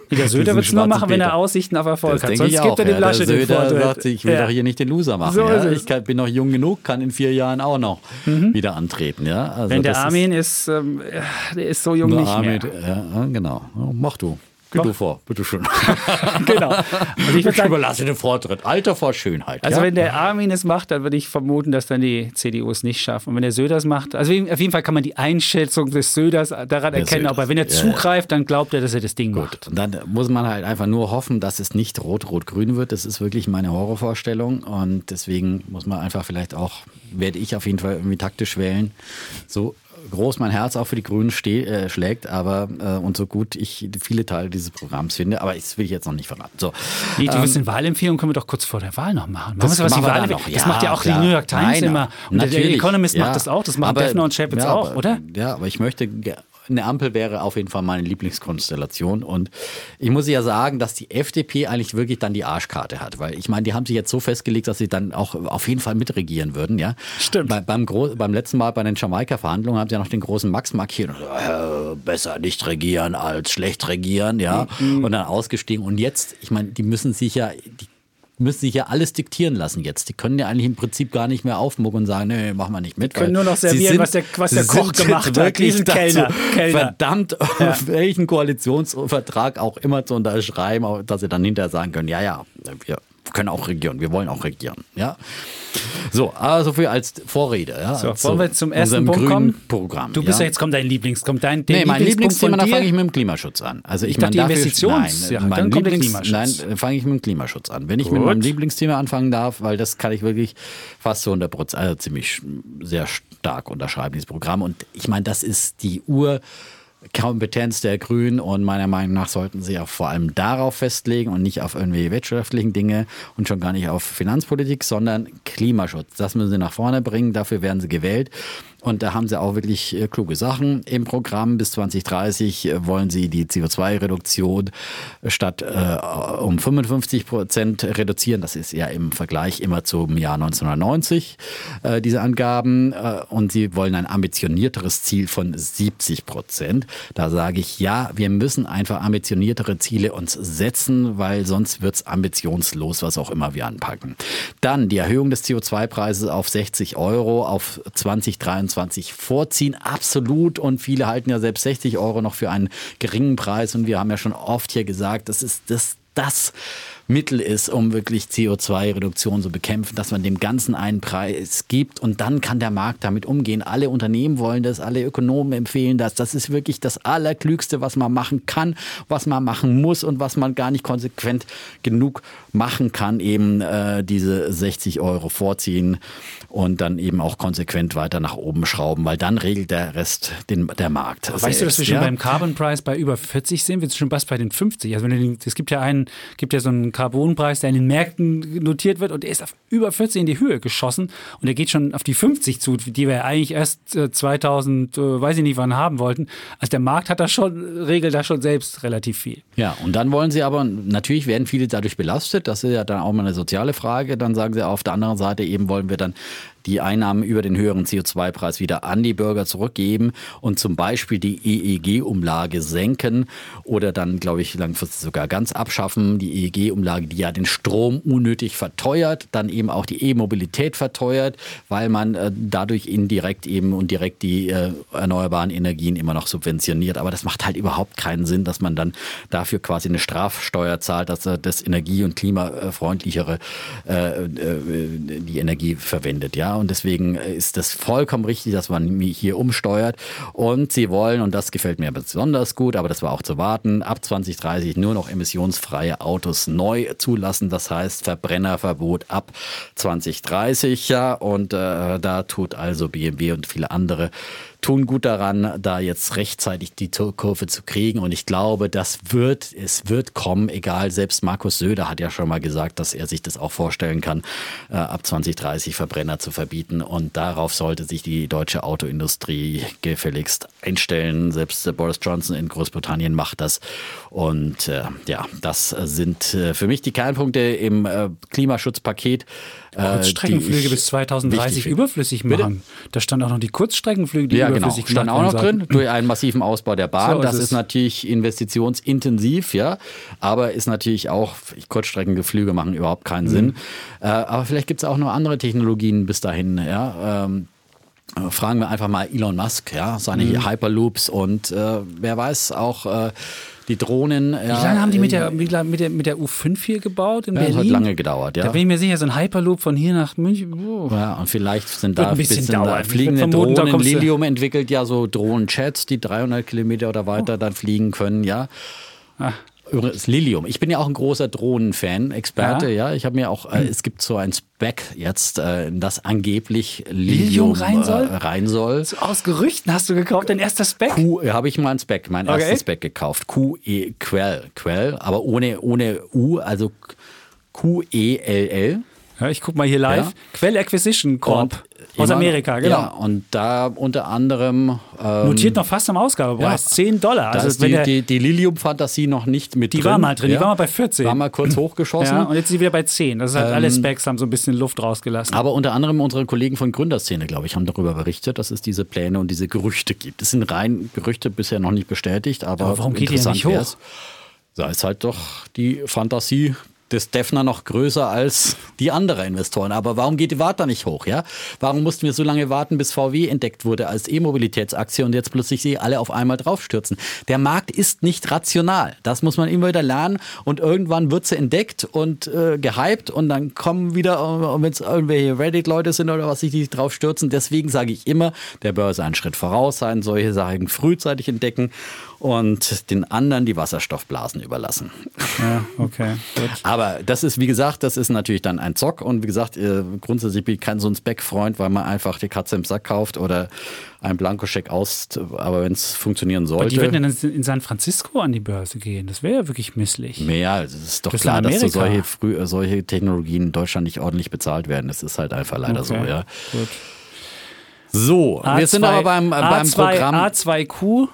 Der Söder wird es nur machen, wenn er Peter. Aussichten auf Erfolg Das hat. Sonst gibt er dem. Laschet den Söder Vortritt. sagt, ich will Ja. doch hier nicht den Loser machen. So ja. Mhm. Ich kann, bin noch jung genug, kann in vier Jahren auch noch wieder antreten. Ja? Also Wenn der das ist- Armin ist, ähm, der ist so jung nicht Armin, mehr. ja, genau. Ja, Mach du. Geh du vor, bitteschön. [LAUGHS] Genau. Also ich würde sagen, überlasse den Vortritt. Alter vor Schönheit. also ja? wenn der Armin es macht, dann würde ich vermuten, dass dann die CDU es nicht schafft. Und wenn der Söder es macht, also auf jeden Fall kann man die Einschätzung des Söders daran erkennen, Söders. aber wenn er zugreift, dann glaubt er, dass er das Ding macht. Und dann muss man halt einfach nur hoffen, dass es nicht rot-rot-grün wird. Das ist wirklich meine Horrorvorstellung. Und deswegen muss man einfach vielleicht auch, werde ich auf jeden Fall irgendwie taktisch wählen. So groß mein Herz auch für die Grünen äh, schlägt, aber äh, und so gut ich viele Teile dieses Programms finde, aber das will ich jetzt noch nicht verraten. So, Nee, du ähm, wirst eine Wahlempfehlung können wir doch kurz vor der Wahl noch machen. Machen Das was die machen wir dann Wahlempfehlung. noch. Das Ja, macht ja auch klar. die New York Times Nein, immer. Und der natürlich. Economist Ja. macht das auch. Das machen Aber- Defner und Chapitz ja, auch, aber- oder? Ja, aber ich möchte, eine Ampel wäre auf jeden Fall meine Lieblingskonstellation. Und ich muss ja sagen, dass die FDP eigentlich wirklich dann die Arschkarte hat. Weil ich meine, die haben sich jetzt so festgelegt, dass sie dann auch auf jeden Fall mitregieren würden. Ja? Stimmt. Bei, beim, Gro beim letzten Mal bei den Jamaika-Verhandlungen haben sie ja noch den großen Max markiert. Und, äh, besser nicht regieren als schlecht regieren. ja Mhm. Und dann ausgestiegen. Und jetzt, ich meine, die müssen sich ja... Die, müssen sich ja alles diktieren lassen jetzt. Die können ja eigentlich im Prinzip gar nicht mehr aufmucken und sagen, nee, machen wir nicht mit. können weil nur noch servieren, was der- was der Koch sind gemacht hat. wirklich Diesen Kellner. Kellner. Verdammt, [LAUGHS] welchen Koalitionsvertrag auch immer zu unterschreiben, dass sie dann hinterher sagen können, ja, ja, wir können auch regieren, wir wollen auch regieren. Ja. So, also für als Vorrede. Ja, So, zu wollen wir zum ersten Punkt kommen? Programm. Du bist ja, ja jetzt kommt dein Lieblings, kommt dein Nee, mein Lieblingsthema, da fange ich mit dem Klimaschutz an. Also ich, Ich meine, die dafür, Investitions- nein, ja, mein dann kommt der Lieblings- Klimaschutz. Nein, äh, fange ich mit dem Klimaschutz an. Wenn ich mit Gut. meinem Lieblingsthema anfangen darf, weil das kann ich wirklich fast zu 100 Prozent, also ziemlich sehr stark unterschreiben, dieses Programm. Und ich meine, das ist die Ur- Kompetenz der Grünen und meiner Meinung nach sollten sie auch vor allem darauf festlegen und nicht auf irgendwie wirtschaftlichen Dinge und schon gar nicht auf Finanzpolitik, sondern Klimaschutz. Das müssen sie nach vorne bringen, dafür werden sie gewählt. Und da haben sie auch wirklich äh, kluge Sachen im Programm. Bis 2030 äh, wollen sie die CO2-Reduktion statt äh, um 55 Prozent reduzieren. Das ist ja im Vergleich immer zum Jahr 1990, äh, diese Angaben. Äh, und sie wollen ein ambitionierteres Ziel von 70 Prozent. Da sage ich, ja, wir müssen einfach ambitioniertere Ziele uns setzen, weil sonst wird es ambitionslos, was auch immer wir anpacken. Dann die Erhöhung des CO2-Preises auf 60 Euro auf 2023 vorziehen. Absolut. Und viele halten ja selbst 60 Euro noch für einen geringen Preis. Und wir haben ja schon oft hier gesagt, das ist das, das Mittel ist, um wirklich CO2-Reduktion zu bekämpfen, dass man dem Ganzen einen Preis gibt und dann kann der Markt damit umgehen. Alle Unternehmen wollen das, alle Ökonomen empfehlen das. Das ist wirklich das Allerklügste, was man machen kann, was man machen muss und was man gar nicht konsequent genug machen kann, eben äh, diese 60 Euro vorziehen und dann eben auch konsequent weiter nach oben schrauben, weil dann regelt der Rest den, der Markt. Weißt du, dass wir selbst, schon ja? beim Carbon Price bei über 40 sind? Wir sind schon fast bei den 50. Also wenn es gibt ja einen, gibt ja so einen Carbonpreis, der in den Märkten notiert wird und der ist auf über 40 in die Höhe geschossen und der geht schon auf die 50 zu, die wir eigentlich erst äh, 2000, äh, weiß ich nicht wann haben wollten. Also der Markt hat da schon, regelt da schon selbst relativ viel. Ja, und dann wollen sie aber, natürlich werden viele dadurch belastet, das ist ja dann auch mal eine soziale Frage, dann sagen sie auf der anderen Seite eben wollen wir dann die Einnahmen über den höheren CO2-Preis wieder an die Bürger zurückgeben und zum Beispiel die EEG-Umlage senken oder dann, glaube ich, langfristig sogar ganz abschaffen. Die EEG-Umlage, die ja den Strom unnötig verteuert, dann eben auch die E-Mobilität verteuert, weil man äh, dadurch indirekt eben und direkt die äh, erneuerbaren Energien immer noch subventioniert. Aber das macht halt überhaupt keinen Sinn, dass man dann dafür quasi eine Strafsteuer zahlt, dass er das energie- und klimafreundlichere äh, äh, die Energie verwendet. Ja, und deswegen ist das vollkommen richtig, dass man hier umsteuert. Und sie wollen, und das gefällt mir besonders gut, aber das war auch zu warten, ab 2030 nur noch emissionsfreie Autos neu zulassen. Das heißt Verbrennerverbot ab 2030. Ja, und äh, da tut also BMW und viele andere tun gut daran, da jetzt rechtzeitig die Kurve zu kriegen. Und ich glaube, das wird, es wird kommen, egal. Selbst Markus Söder hat ja schon mal gesagt, dass er sich das auch vorstellen kann, äh, ab 2030 Verbrenner zu verbieten. Und darauf sollte sich die deutsche Autoindustrie gefälligst einstellen. Selbst Boris Johnson in Großbritannien macht das. Und äh, ja, das sind äh, für mich die Kernpunkte im äh, Klimaschutzpaket. Kurzstreckenflüge bis 2030 überflüssig machen. Bitte? Da stand auch noch die Kurzstreckenflüge, die ja, genau. stand auch noch drin durch einen massiven Ausbau der Bahn. So das ist natürlich investitionsintensiv, ja, aber ist natürlich auch Kurzstreckengeflüge machen überhaupt keinen mhm. Sinn. Äh, aber vielleicht gibt es auch noch andere Technologien bis dahin, ja. Ähm, äh, fragen wir einfach mal Elon Musk, ja, seine mhm. Hyperloops und äh, wer weiß auch äh, die Drohnen. Wie lange haben die mit der, mit der, mit der U5 hier gebaut in ja, Berlin? Das hat lange gedauert, ja. Da bin ich mir sicher, so ein Hyperloop von hier nach München. Oh. Ja, und vielleicht sind da ein bisschen, bisschen da fliegende vermuten, Drohnen. Lilium entwickelt ja so Drohnenchats, die 300 Kilometer oder weiter oh. dann fliegen können, ja. Ah. Übrigens Lilium. Ich bin ja auch ein großer Drohnenfan, Experte, ja. ja. Ich habe mir auch, äh, es gibt so ein Spec jetzt, äh, das angeblich Lilium, Lilium rein soll. Äh, rein soll. So aus Gerüchten hast du gekauft, dein erster Spec? Q, habe ich mal ein Spec, mein okay. erstes Spec gekauft. QE Quell, Quell, aber ohne, ohne U, also Q-E-L-L. Ja, ich guck mal hier live. Ja. Quell Acquisition Corp. Aus Amerika, genau. Ja, und da unter anderem. Ähm, Notiert noch fast am Ausgabepreis. Ja, 10 Dollar. Also ist die, der, die, die Lilium-Fantasie noch nicht mit die drin. Die war mal drin, ja. die war mal bei 14. War mal kurz [CLEARS THROAT] hochgeschossen. Ja, und jetzt ist sie wieder bei 10. Das ist halt ähm, alle Specs haben so ein bisschen Luft rausgelassen. Aber unter anderem unsere Kollegen von Gründerszene, glaube ich, haben darüber berichtet, dass es diese Pläne und diese Gerüchte gibt. Es sind rein Gerüchte bisher noch nicht bestätigt, aber, aber warum geht die nicht hoch? Da ist halt doch die Fantasie des Defner noch größer als die anderen Investoren. Aber warum geht die Warte nicht hoch? Ja? Warum mussten wir so lange warten, bis VW entdeckt wurde als E-Mobilitätsaktie und jetzt plötzlich sie alle auf einmal draufstürzen? Der Markt ist nicht rational. Das muss man immer wieder lernen und irgendwann wird sie entdeckt und äh, gehypt und dann kommen wieder, äh, wenn es irgendwelche Reddit-Leute sind oder was sich die drauf stürzen. Deswegen sage ich immer, der Börse einen Schritt voraus sein, solche Sachen frühzeitig entdecken und den anderen die Wasserstoffblasen überlassen. Ja, okay. Gut. Aber das ist, wie gesagt, das ist natürlich dann ein Zock und wie gesagt, äh, grundsätzlich bin ich kein so ein Spec-Freund, weil man einfach die Katze im Sack kauft oder einen Blankoscheck aus, aber wenn es funktionieren sollte. Aber die würden dann in San Francisco an die Börse gehen. Das wäre ja wirklich misslich. Ja, es ist doch das klar, dass so solche, früh, solche Technologien in Deutschland nicht ordentlich bezahlt werden. Das ist halt einfach leider okay. so, ja. Gut. So, A2, wir sind aber beim, beim A2, Programm. A2Q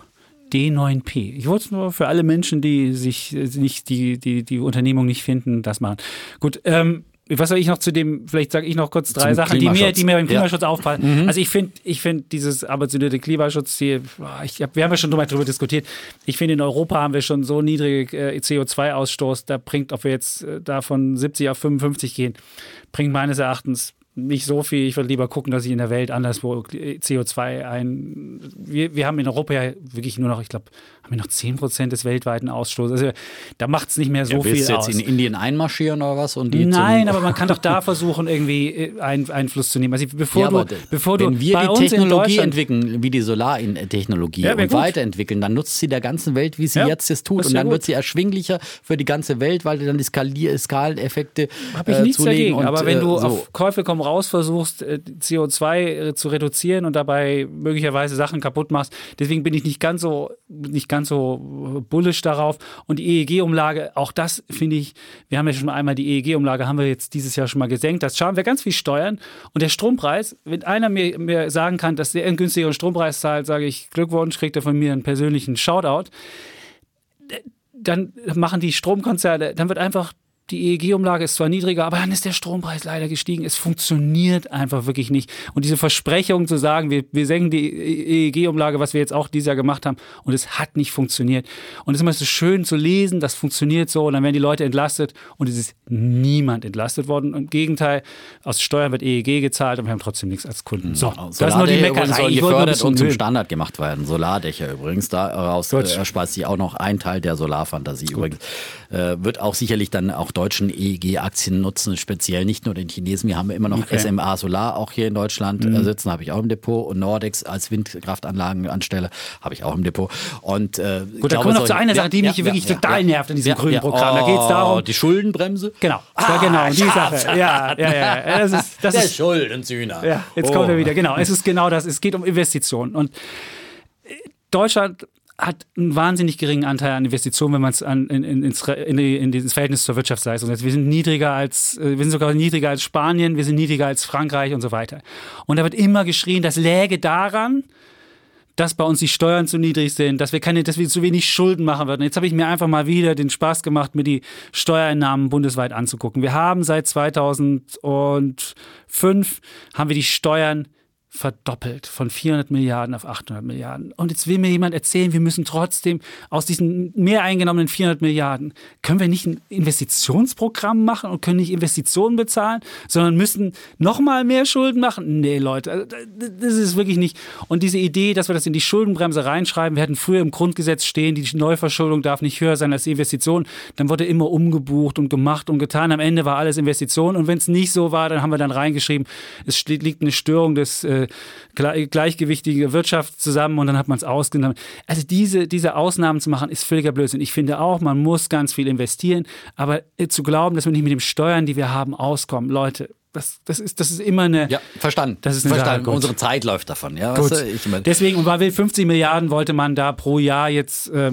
D9P. Ich wollte es nur für alle Menschen, die sich nicht, die, die, die Unternehmung nicht finden, das machen. Gut, ähm, was soll ich noch zu dem, vielleicht sage ich noch kurz drei Zum Sachen, die mir, die mir beim Klimaschutz ja. auffallen. Mhm. Also ich finde, ich finde dieses ambitionierte Klimaschutzziel, ich hab, wir haben ja schon darüber diskutiert, ich finde in Europa haben wir schon so niedrige äh, CO2-Ausstoß, da bringt, ob wir jetzt äh, da von 70 auf 55 gehen, bringt meines Erachtens nicht so viel. Ich würde lieber gucken, dass ich in der Welt anderswo CO2 ein. Wir, wir haben in Europa ja wirklich nur noch, ich glaube, haben wir noch 10 Prozent des weltweiten Ausstoßes. Also da macht es nicht mehr so ja, viel du jetzt aus. in Indien einmarschieren oder was? Und die Nein, [LAUGHS] aber man kann doch da versuchen, irgendwie äh, ein, Einfluss zu nehmen. Also bevor ja, du, bevor wenn du wir die Technologie entwickeln, wie die Solartechnologie ja, und gut. weiterentwickeln, dann nutzt sie der ganzen Welt, wie sie jetzt es tut. Und dann gut. wird sie erschwinglicher für die ganze Welt, weil dann die Skalier Skaleneffekte Habe ich äh, nichts dagegen. Und, aber wenn du äh, so. auf Käufe komm raus versuchst, äh, CO2 äh, zu reduzieren und dabei möglicherweise Sachen kaputt machst, deswegen bin ich nicht ganz so nicht ganz so bullisch darauf. Und die EEG-Umlage, auch das finde ich, wir haben ja schon einmal die EEG-Umlage, haben wir jetzt dieses Jahr schon mal gesenkt. Das schauen wir ganz viel Steuern. Und der Strompreis, wenn einer mir, mir sagen kann, dass der einen günstigeren Strompreis zahlt, sage ich Glückwunsch, kriegt er von mir einen persönlichen Shoutout. Dann machen die Stromkonzerne, dann wird einfach die EEG-Umlage ist zwar niedriger, aber dann ist der Strompreis leider gestiegen. Es funktioniert einfach wirklich nicht. Und diese Versprechung zu sagen, wir, wir senken die EEG-Umlage, was wir jetzt auch dieses Jahr gemacht haben, und es hat nicht funktioniert. Und es ist immer so schön zu lesen, das funktioniert so, und dann werden die Leute entlastet und es ist niemand entlastet worden. Im Gegenteil, aus Steuern wird EEG gezahlt und wir haben trotzdem nichts als Kunden. So, das ist nur die Meckerei. Ich und zum Standard gemacht werden. Solardächer übrigens. Daraus äh, speist sich auch noch ein Teil der Solarfantasie übrigens. Äh, wird auch sicherlich dann auch deutschen EEG-Aktien nutzen, speziell nicht nur den Chinesen. Wir haben immer noch okay. SMA Solar auch hier in Deutschland mhm. sitzen, habe ich auch im Depot. Und Nordex als Windkraftanlagenansteller habe ich auch im Depot. Und, äh, Gut, da kommen wir noch zu einer Sache, die mich wirklich total nervt in diesem grünen Programm. da geht es darum. Oh, die Schuldenbremse? Genau. Ah, genau, die Sache. Ja, ja, ja. Das ist, [LAUGHS] das Der ist, Schuldensühner. Ja, jetzt oh. kommt er wieder. Genau, es ist genau das. Es geht um Investitionen. Und Deutschland hat einen wahnsinnig geringen Anteil an Investitionen, wenn man es in, in, ins, in, in dieses Verhältnis zur Wirtschaftsleistung setzt. Wir sind niedriger als, äh, wir sind sogar niedriger als Spanien, wir sind niedriger als Frankreich und so weiter. Und da wird immer geschrien, das läge daran, dass bei uns die Steuern zu niedrig sind, dass wir keine, dass wir zu wenig Schulden machen würden. Jetzt habe ich mir einfach mal wieder den Spaß gemacht, mir die Steuereinnahmen bundesweit anzugucken. Wir haben seit 2005 haben wir die Steuern verdoppelt von 400 Milliarden auf 800 Milliarden. Und jetzt will mir jemand erzählen, wir müssen trotzdem aus diesen mehr eingenommenen 400 Milliarden, können wir nicht ein Investitionsprogramm machen und können nicht Investitionen bezahlen, sondern müssen nochmal mehr Schulden machen? Nee, Leute, also, das ist wirklich nicht. Und diese Idee, dass wir das in die Schuldenbremse reinschreiben, wir hatten früher im Grundgesetz stehen, die Neuverschuldung darf nicht höher sein als die Investition, dann wurde immer umgebucht und gemacht und getan. Am Ende war alles Investition und wenn es nicht so war, dann haben wir dann reingeschrieben, es liegt eine Störung des äh, gleichgewichtige Wirtschaft zusammen und dann hat man es ausgenommen. Also diese, diese Ausnahmen zu machen, ist völliger Blödsinn. Ich finde auch, man muss ganz viel investieren, aber äh, zu glauben, dass wir nicht mit den Steuern, die wir haben, auskommen, Leute, das, das, ist, das ist immer eine. Ja, verstanden. Das ist eine verstanden. Unsere Zeit läuft davon. Ja, Gut. Weißt du, ich mein Deswegen, und bei 50 Milliarden wollte man da pro Jahr jetzt äh,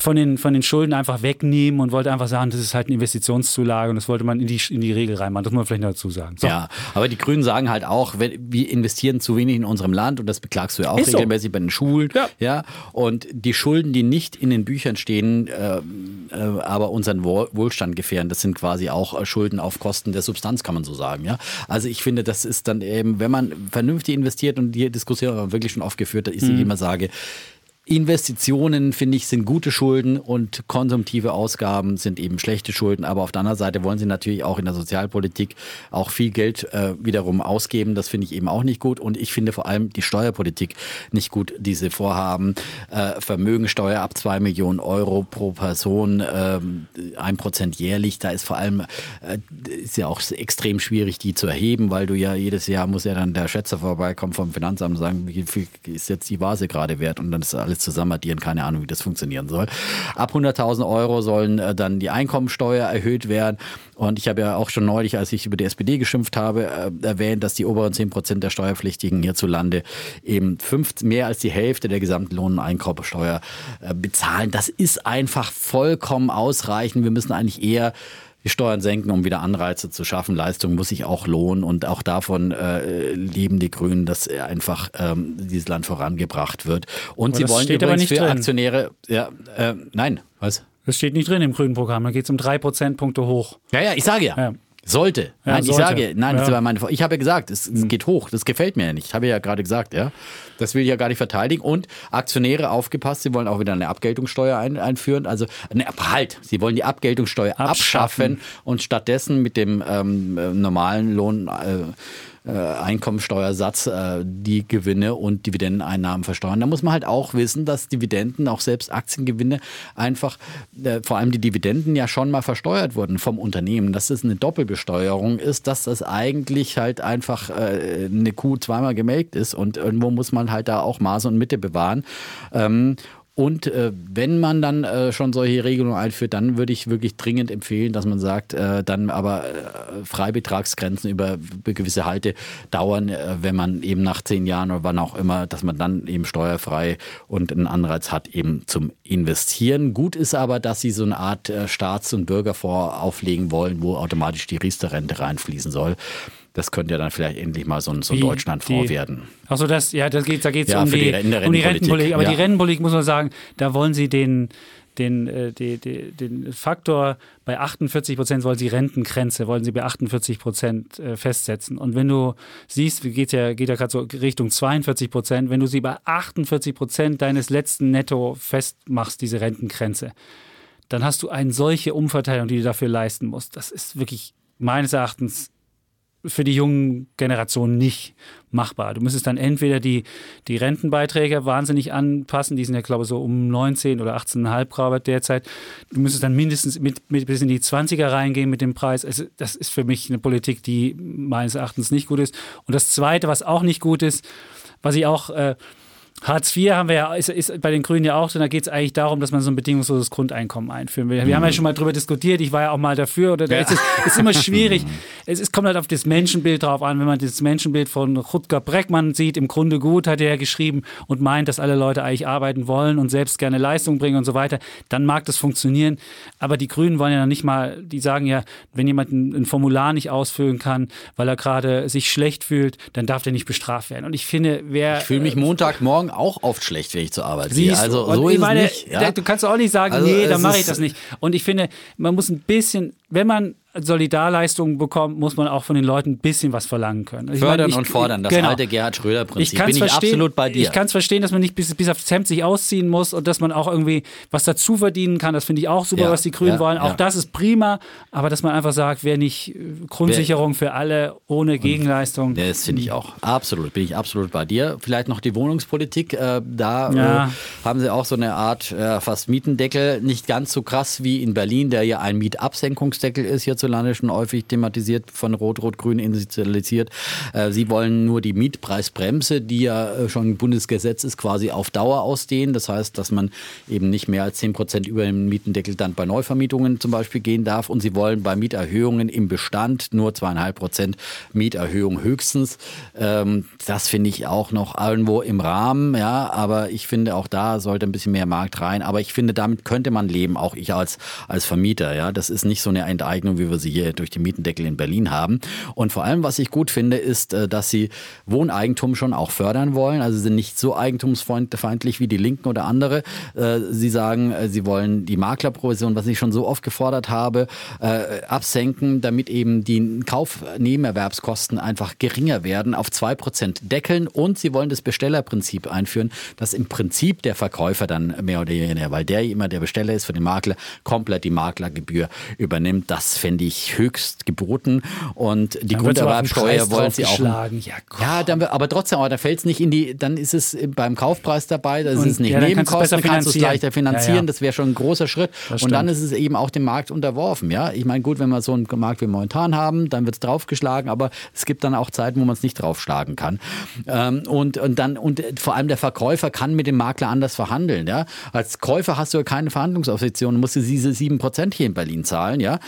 von den, von den Schulden einfach wegnehmen und wollte einfach sagen, das ist halt eine Investitionszulage und das wollte man in die, in die Regel reinmachen. Das muss man vielleicht noch dazu sagen. So. Ja, aber die Grünen sagen halt auch, wir investieren zu wenig in unserem Land und das beklagst du ja auch ist regelmäßig so. bei den Schulen. Ja. ja. Und die Schulden, die nicht in den Büchern stehen, äh, äh, aber unseren Wohlstand gefährden, das sind quasi auch Schulden auf Kosten der Substanz, kann man so sagen. Ja. Also ich finde, das ist dann eben, wenn man vernünftig investiert und die Diskussion haben wir wirklich schon oft geführt, da ist mhm. ich immer sage, Investitionen, finde ich, sind gute Schulden und konsumtive Ausgaben sind eben schlechte Schulden. Aber auf der anderen Seite wollen sie natürlich auch in der Sozialpolitik auch viel Geld äh, wiederum ausgeben. Das finde ich eben auch nicht gut. Und ich finde vor allem die Steuerpolitik nicht gut, diese Vorhaben. Äh, Vermögensteuer ab zwei Millionen Euro pro Person, äh, ein Prozent jährlich. Da ist vor allem, äh, ist ja auch extrem schwierig, die zu erheben, weil du ja jedes Jahr muss ja dann der Schätzer vorbeikommen vom Finanzamt und sagen, wie viel ist jetzt die Vase gerade wert? Und dann ist alles alles zusammen addieren, keine Ahnung, wie das funktionieren soll. Ab 100.000 Euro sollen äh, dann die Einkommensteuer erhöht werden. Und ich habe ja auch schon neulich, als ich über die SPD geschimpft habe, äh, erwähnt, dass die oberen 10 Prozent der Steuerpflichtigen hierzulande eben fünf, mehr als die Hälfte der gesamten Lohn- und Einkommensteuer äh, bezahlen. Das ist einfach vollkommen ausreichend. Wir müssen eigentlich eher die Steuern senken, um wieder Anreize zu schaffen. Leistung muss sich auch lohnen und auch davon äh, lieben die Grünen, dass einfach ähm, dieses Land vorangebracht wird. Und aber sie wollen übrigens für drin. Aktionäre, ja, äh, nein, was? Das steht nicht drin im grünen Programm, da geht es um drei Prozentpunkte hoch. Ja, ja, ich sage ja. ja. Sollte. Ja, nein, sollte. ich sage, nein, ja. das war meine, ich habe ja gesagt, es, es, geht hoch. Das gefällt mir ja nicht. Ich habe ja gerade gesagt, ja. Das will ich ja gar nicht verteidigen. Und Aktionäre aufgepasst, sie wollen auch wieder eine Abgeltungssteuer ein, einführen. Also, ne, halt, sie wollen die Abgeltungssteuer abschaffen, abschaffen und stattdessen mit dem ähm, äh, normalen Lohn äh, Einkommensteuersatz äh, die Gewinne und Dividendeneinnahmen versteuern. Da muss man halt auch wissen, dass Dividenden, auch selbst Aktiengewinne, einfach, äh, vor allem die Dividenden ja schon mal versteuert wurden vom Unternehmen. Dass es eine Doppelbesteuerung ist, dass das eigentlich halt einfach äh, eine Kuh zweimal gemelkt ist und irgendwo muss man halt da auch Maße und Mitte bewahren. Und äh, wenn man dann äh, schon solche Regelungen einführt, dann würde ich wirklich dringend empfehlen, dass man sagt, äh, dann aber äh, Freibetragsgrenzen über gewisse Halte dauern, äh, wenn man eben nach zehn Jahren oder wann auch immer, dass man dann eben steuerfrei und einen Anreiz hat eben zum Investieren. Gut ist aber, dass sie so eine Art äh, Staats- und Bürgerfonds auflegen wollen, wo automatisch die Riester-Rente reinfließen soll. Das könnte ja dann vielleicht endlich mal so ein, so ein Deutschlandfonds werden. Achso, das, ja, das geht, da geht es ja, um, die, die um die Rentenpolitik. Aber ja. die Rentenpolitik muss man sagen, da wollen sie den, den, äh, die, die, den Faktor bei 48 Prozent wollen sie Rentengrenze, wollen sie bei 48 Prozent äh, festsetzen. Und wenn du siehst, wie geht ja, geht ja gerade so Richtung 42 Prozent, wenn du sie bei 48 Prozent deines letzten Netto festmachst, diese Rentengrenze, dann hast du eine solche Umverteilung, die du dafür leisten musst. Das ist wirklich meines Erachtens für die jungen Generationen nicht machbar. Du müsstest dann entweder die, die Rentenbeiträge wahnsinnig anpassen, die sind ja, glaube ich, so um 19 oder 18,5 Grad derzeit. Du müsstest dann mindestens mit, mit, bis in die 20er reingehen mit dem Preis. Also, das ist für mich eine Politik, die meines Erachtens nicht gut ist. Und das Zweite, was auch nicht gut ist, was ich auch äh, Hartz IV haben wir ja, ist, ist bei den Grünen ja auch so, da geht es eigentlich darum, dass man so ein bedingungsloses Grundeinkommen einführen will. Wir mhm. haben ja schon mal darüber diskutiert, ich war ja auch mal dafür, oder ja. es ist, ist immer schwierig. [LAUGHS] es ist, kommt halt auf das Menschenbild drauf an. Wenn man das Menschenbild von Rutger Breckmann sieht, im Grunde gut, hat er ja geschrieben und meint, dass alle Leute eigentlich arbeiten wollen und selbst gerne Leistung bringen und so weiter, dann mag das funktionieren. Aber die Grünen wollen ja noch nicht mal, die sagen ja, wenn jemand ein, ein Formular nicht ausfüllen kann, weil er gerade sich schlecht fühlt, dann darf der nicht bestraft werden. Und ich finde, wer. Ich fühle mich Montagmorgen Morgen auch oft schlecht, wenn ich zur Arbeit gehe. Also so ist meine, es nicht. Ja? Du kannst auch nicht sagen, also nee, dann mache ich das nicht. Und ich finde, man muss ein bisschen, wenn man Solidarleistungen bekommt, muss man auch von den Leuten ein bisschen was verlangen können. Ich Fördern meine, ich, und fordern, das genau. alte Gerhard Schröder-Prinzip. Bin ich absolut bei dir. Ich kann es verstehen, dass man nicht bis, bis aufs Hemd sich ausziehen muss und dass man auch irgendwie was dazu verdienen kann. Das finde ich auch super, ja, was die Grünen ja, wollen. Auch ja. das ist prima, aber dass man einfach sagt, wer nicht äh, Grundsicherung wer, für alle ohne Gegenleistung. Das finde ich auch. Absolut, bin ich absolut bei dir. Vielleicht noch die Wohnungspolitik. Äh, da äh, haben sie auch so eine Art äh, fast Mietendeckel. Nicht ganz so krass wie in Berlin, der ja ein Mietabsenkungsdeckel ist hierzulande schon häufig thematisiert, von Rot-Rot-Grün initialisiert. Äh, sie wollen nur die Mietpreisbremse, die ja äh, schon Bundesgesetz ist, quasi auf Dauer ausdehnen. Das heißt, dass man eben nicht mehr als 10 Prozent über den Mietendeckel dann bei Neuvermietungen zum Beispiel gehen darf. Und sie wollen bei Mieterhöhungen im Bestand nur zweieinhalb Prozent Mieterhöhung höchstens. Ähm, das finde ich auch noch irgendwo im Rahmen, ja, aber ich finde auch da sollte ein bisschen mehr Markt rein. Aber ich finde, damit könnte man leben, auch ich als, als Vermieter, ja. Das ist nicht so eine Enteignung, wie wir sie hier durch die Mietendeckel in Berlin haben. Und vor allem, was ich gut finde, ist, äh, dass sie Wohneigentum schon auch fördern wollen. Also sie sind nicht so eigentumsfeindlich wie die Linken oder andere. Äh, sie sagen, äh, sie wollen die Maklerprovision, was ich schon so oft gefordert habe, absenken, damit eben die Kaufnebenerwerbskosten einfach geringer werden, auf 2% deckeln. Und sie wollen das Bestellerprinzip einführen, dass im Prinzip der Verkäufer dann mehr oder weniger, weil der immer der Besteller ist für den Makler, komplett die Maklergebühr übernimmt. Das fände ich höchst geboten. Und die dann Grunderwerbsteuer wollen sie auch. Ja, ja dann, aber trotzdem, aber da fällt es nicht in die, dann ist es beim Kaufpreis dabei, das ist nicht ja, Nebenkosten, kannst du es leichter finanzieren, ja, ja. das wäre schon ein großer Schritt. Und dann ist es eben auch dem Markt unterworfen. Ja, ich meine, gut, wenn wir so einen Markt wie momentan haben, dann wird es draufgeschlagen, aber es gibt dann auch Zeiten, wo man es nicht draufschlagen kann. Ähm, und, und dann, und vor allem der Verkäufer kann mit dem Makler anders verhandeln. Ja? Als Käufer hast du ja keine Verhandlungsoption, musst du diese 7% hier in Berlin zahlen. Ja?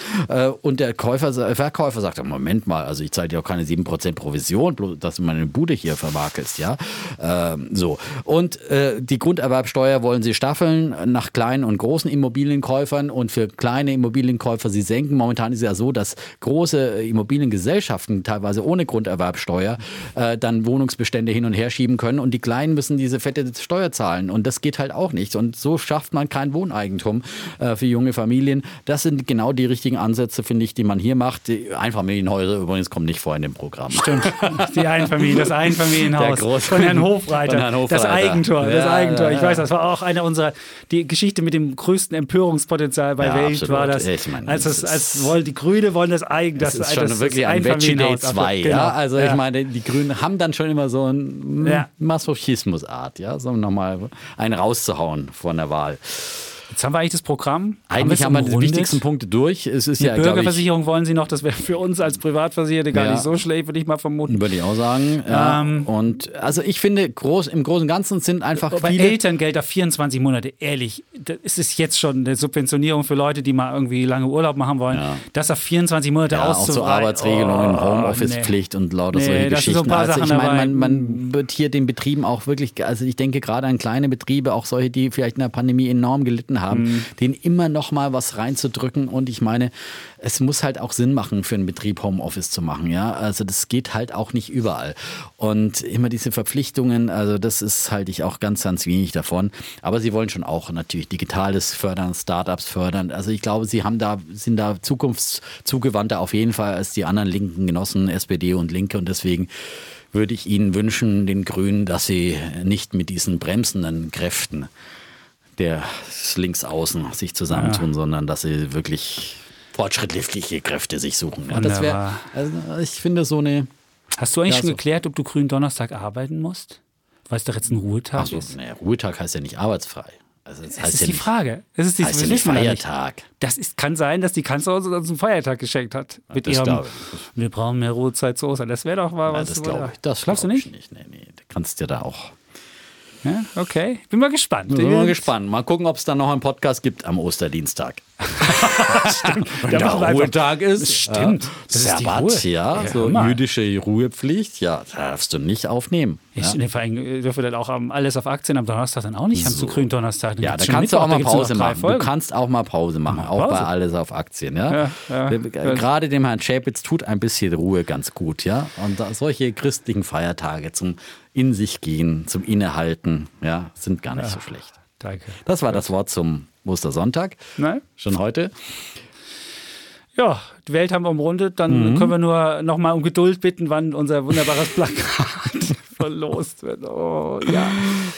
Äh, und der Käufer, Verkäufer sagt, Moment mal, also ich zahle dir auch keine 7% Provision, bloß dass du meine Bude hier vermarkelst, ja. Ähm, so. Und äh, die Grunderwerbsteuer wollen sie staffeln nach kleinen und großen Immobilienkäufern und für kleine Immobilienkäufer sie senken. Momentan ist es ja so, dass große Immobiliengesellschaften teilweise ohne Grunderwerbsteuer äh, dann Wohnungsbestände hin und her schieben können und die Kleinen müssen diese fette Steuer zahlen. Und das geht halt auch nicht. Und so schafft man kein Wohneigentum äh, für junge Familien. Das sind genau die richtigen Ansätze, finde ich, die man hier macht. Die Einfamilienhäuser übrigens kommen nicht vor in dem Programm. Stimmt. [LAUGHS] Die Einfamilien, das Einfamilienhaus von Herrn Hofreiter. Von Herrn Hofreiter. Das Eigentor, ja, das Eigentor. Ich weiß, das war auch eine unserer, die Geschichte mit dem größten Empörungspotenzial bei ja, Welt war das. Ich meine, als, das, als wollen, die Grüne wollen das Eigen, das, das ist schon das, wirklich ein Veggie Day 2. Genau. Ja? Also ich meine, die Grünen haben dann schon immer so ein ja. Masochismus-Art, ja, so nochmal einen rauszuhauen von der Wahl. Jetzt haben wir eigentlich das Programm. Eigentlich haben wir, haben wir die wichtigsten Punkte durch. Es ist die ja, Bürgerversicherung ich, wollen Sie noch, das wäre für uns als Privatversicherte gar ja, nicht so schlecht, würde ich mal vermuten. Würde ich auch sagen. Ja. Ähm, und also ich finde, groß, im Großen und Ganzen sind einfach bei viele... Elterngeld auf 24 Monate, ehrlich, das ist jetzt schon eine Subventionierung für Leute, die mal irgendwie lange Urlaub machen wollen. Ja. Das auf 24 Monate ja. Auch so Arbeitsregelungen, oh, Homeoffice-Pflicht nee. und lauter nee, solche Geschichten. So also ich meine, man, man wird hier den Betrieben auch wirklich, also ich denke gerade an kleine Betriebe, auch solche, die vielleicht in der Pandemie enorm gelitten Haben, mhm. denen immer noch mal was reinzudrücken. Und ich meine, es muss halt auch Sinn machen, für einen Betrieb Homeoffice zu machen. Ja, also das geht halt auch nicht überall. Und immer diese Verpflichtungen, also das ist halt ich auch ganz, ganz wenig davon. Aber sie wollen schon auch natürlich Digitales fördern, Startups fördern. Also ich glaube, sie haben da, sind da zukunftszugewandter auf jeden Fall als die anderen linken Genossen, SPD und Linke. Und deswegen würde ich Ihnen wünschen, den Grünen, dass Sie nicht mit diesen bremsenden Kräften der Linksaußen sich zusammentun, ja. sondern dass Sie wirklich fortschrittliche Kräfte sich suchen. Ja, das wär, also ich finde so eine. Hast du eigentlich ja, schon so. geklärt, ob du Grünen Donnerstag arbeiten musst? Weil es doch jetzt ein Ruhetag so, ist. Nee, Ruhetag heißt ja nicht arbeitsfrei. Also das, das ist ja die nicht, Frage. Das ist die, heißt ja nicht Feiertag. Das ist, kann sein, dass die Kanzlerin uns einen Feiertag geschenkt hat. Mit das ihrem, wir brauchen mehr Ruhezeit zu Ostern. Das wäre doch mal was. das glaube ich. Das glaubst glaub du nicht? nicht? Nee, nee. Du kannst ja da auch ja, okay. Bin mal gespannt. Bin mal gespannt. Mal gucken, ob es dann noch einen Podcast gibt am Osterdienstag. [LAUGHS] stimmt. Wenn der Ruhetag ist. Stimmt. Das Sabbat, ist ja, so ja, jüdische Ruhepflicht. Ja, darfst du nicht aufnehmen. Ich ja. vor allem dürfen dann auch alles auf Aktien am Donnerstag dann auch nicht so. am zu grünen Donnerstag. ja, da kannst Mittwoch, du auch mal Pause machen. Du kannst auch mal Pause machen, Pause. auch bei alles auf Aktien. Ja? ja Gerade dem Herrn Schäpitz tut ein bisschen Ruhe ganz gut. ja. Und solche christlichen Feiertage zum in sich gehen, zum Innehalten, ja, sind gar nicht ja, so schlecht. Danke. Das war das Wort zum Ostersonntag. Nein. Schon heute. Ja, die Welt haben wir umrundet. Dann mhm. können wir nur noch mal um Geduld bitten, wann unser wunderbares [LAUGHS] Plakat verlost wird. Oh, ja.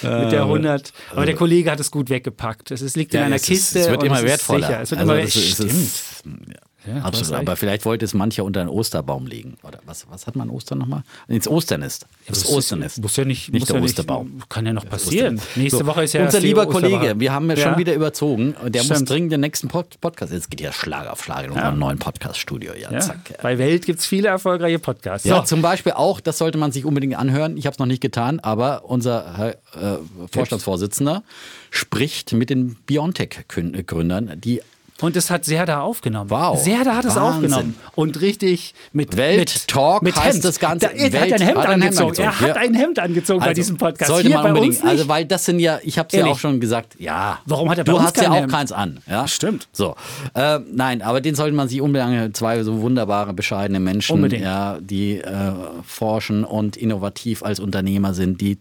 Mit der 100. Aber der Kollege hat es gut weggepackt. Es liegt ja, in einer es Kiste. Ist, es wird immer wertvoller. Es wird also immer es, es, Stimmt. Ja. Ja, Absolut. Aber vielleicht wollte es mancher unter einen Osterbaum legen. Oder was, was hat man Ostern nochmal? Ins Osternest. Das, Osternest. Muss ja nicht, nicht der ja Osterbaum. Nicht, kann ja noch passieren. Nächste so, Woche ist ja Unser lieber Kollege, wir haben ja schon wieder überzogen. Der Stimmt. muss dringend den nächsten Pod Podcast. Jetzt geht ja Schlag auf Schlag in unserem neuen Podcast-Studio. Ja, zack. Bei Welt gibt es viele erfolgreiche Podcasts. Ja, zum Beispiel auch, das sollte man sich unbedingt anhören. Ich habe es noch nicht getan, aber unser äh, Vorstandsvorsitzender spricht mit den Biontech-Gründern, die und es hat Serda aufgenommen. Wow. Serda hat es aufgenommen. Und richtig mit Welt Talk mit heißt Hemd. das Ganze. Da, er Welt, hat ein Hemd, hat ein angezogen. angezogen. Er hat ein Hemd angezogen also, bei diesem Podcast. Sollte Hier man unbedingt. Also, weil das sind ja, ich habe es ja auch schon gesagt, ja. Warum hat er bei Du hast ja auch Hemd? keins an. Ja? Stimmt. So. Äh, nein, aber den sollte man sich unbedingt, zwei so wunderbare, bescheidene Menschen, unbedingt. ja, die äh, forschen und innovativ als Unternehmer sind, die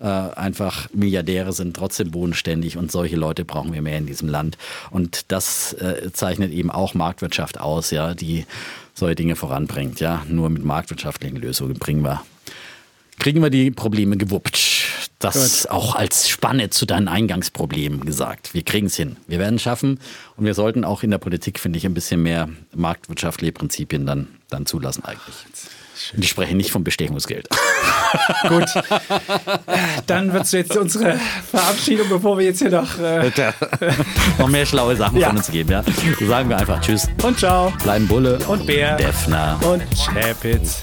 äh, einfach Milliardäre sind, trotzdem bodenständig und solche Leute brauchen wir mehr in diesem Land. Und das äh, zeichnet eben auch Marktwirtschaft aus, ja, die solche Dinge voranbringt. Ja, nur mit marktwirtschaftlichen Lösungen bringen wir, kriegen wir die Probleme gewuppt. Das Gut. auch als Spanne zu deinen Eingangsproblemen gesagt. Wir kriegen es hin. Wir werden es schaffen. Und wir sollten auch in der Politik, finde ich, ein bisschen mehr marktwirtschaftliche Prinzipien dann, dann zulassen eigentlich. Und ich spreche nicht vom Bestechungsgeld. [LAUGHS] Gut. Dann wird es jetzt unsere Verabschiedung, bevor wir jetzt hier noch. Äh [LAUGHS] noch mehr schlaue Sachen ja. von uns geben, ja. So sagen wir einfach Tschüss. Und ciao. Bleiben Bulle. Und Bär. Defner. Und Chapitz.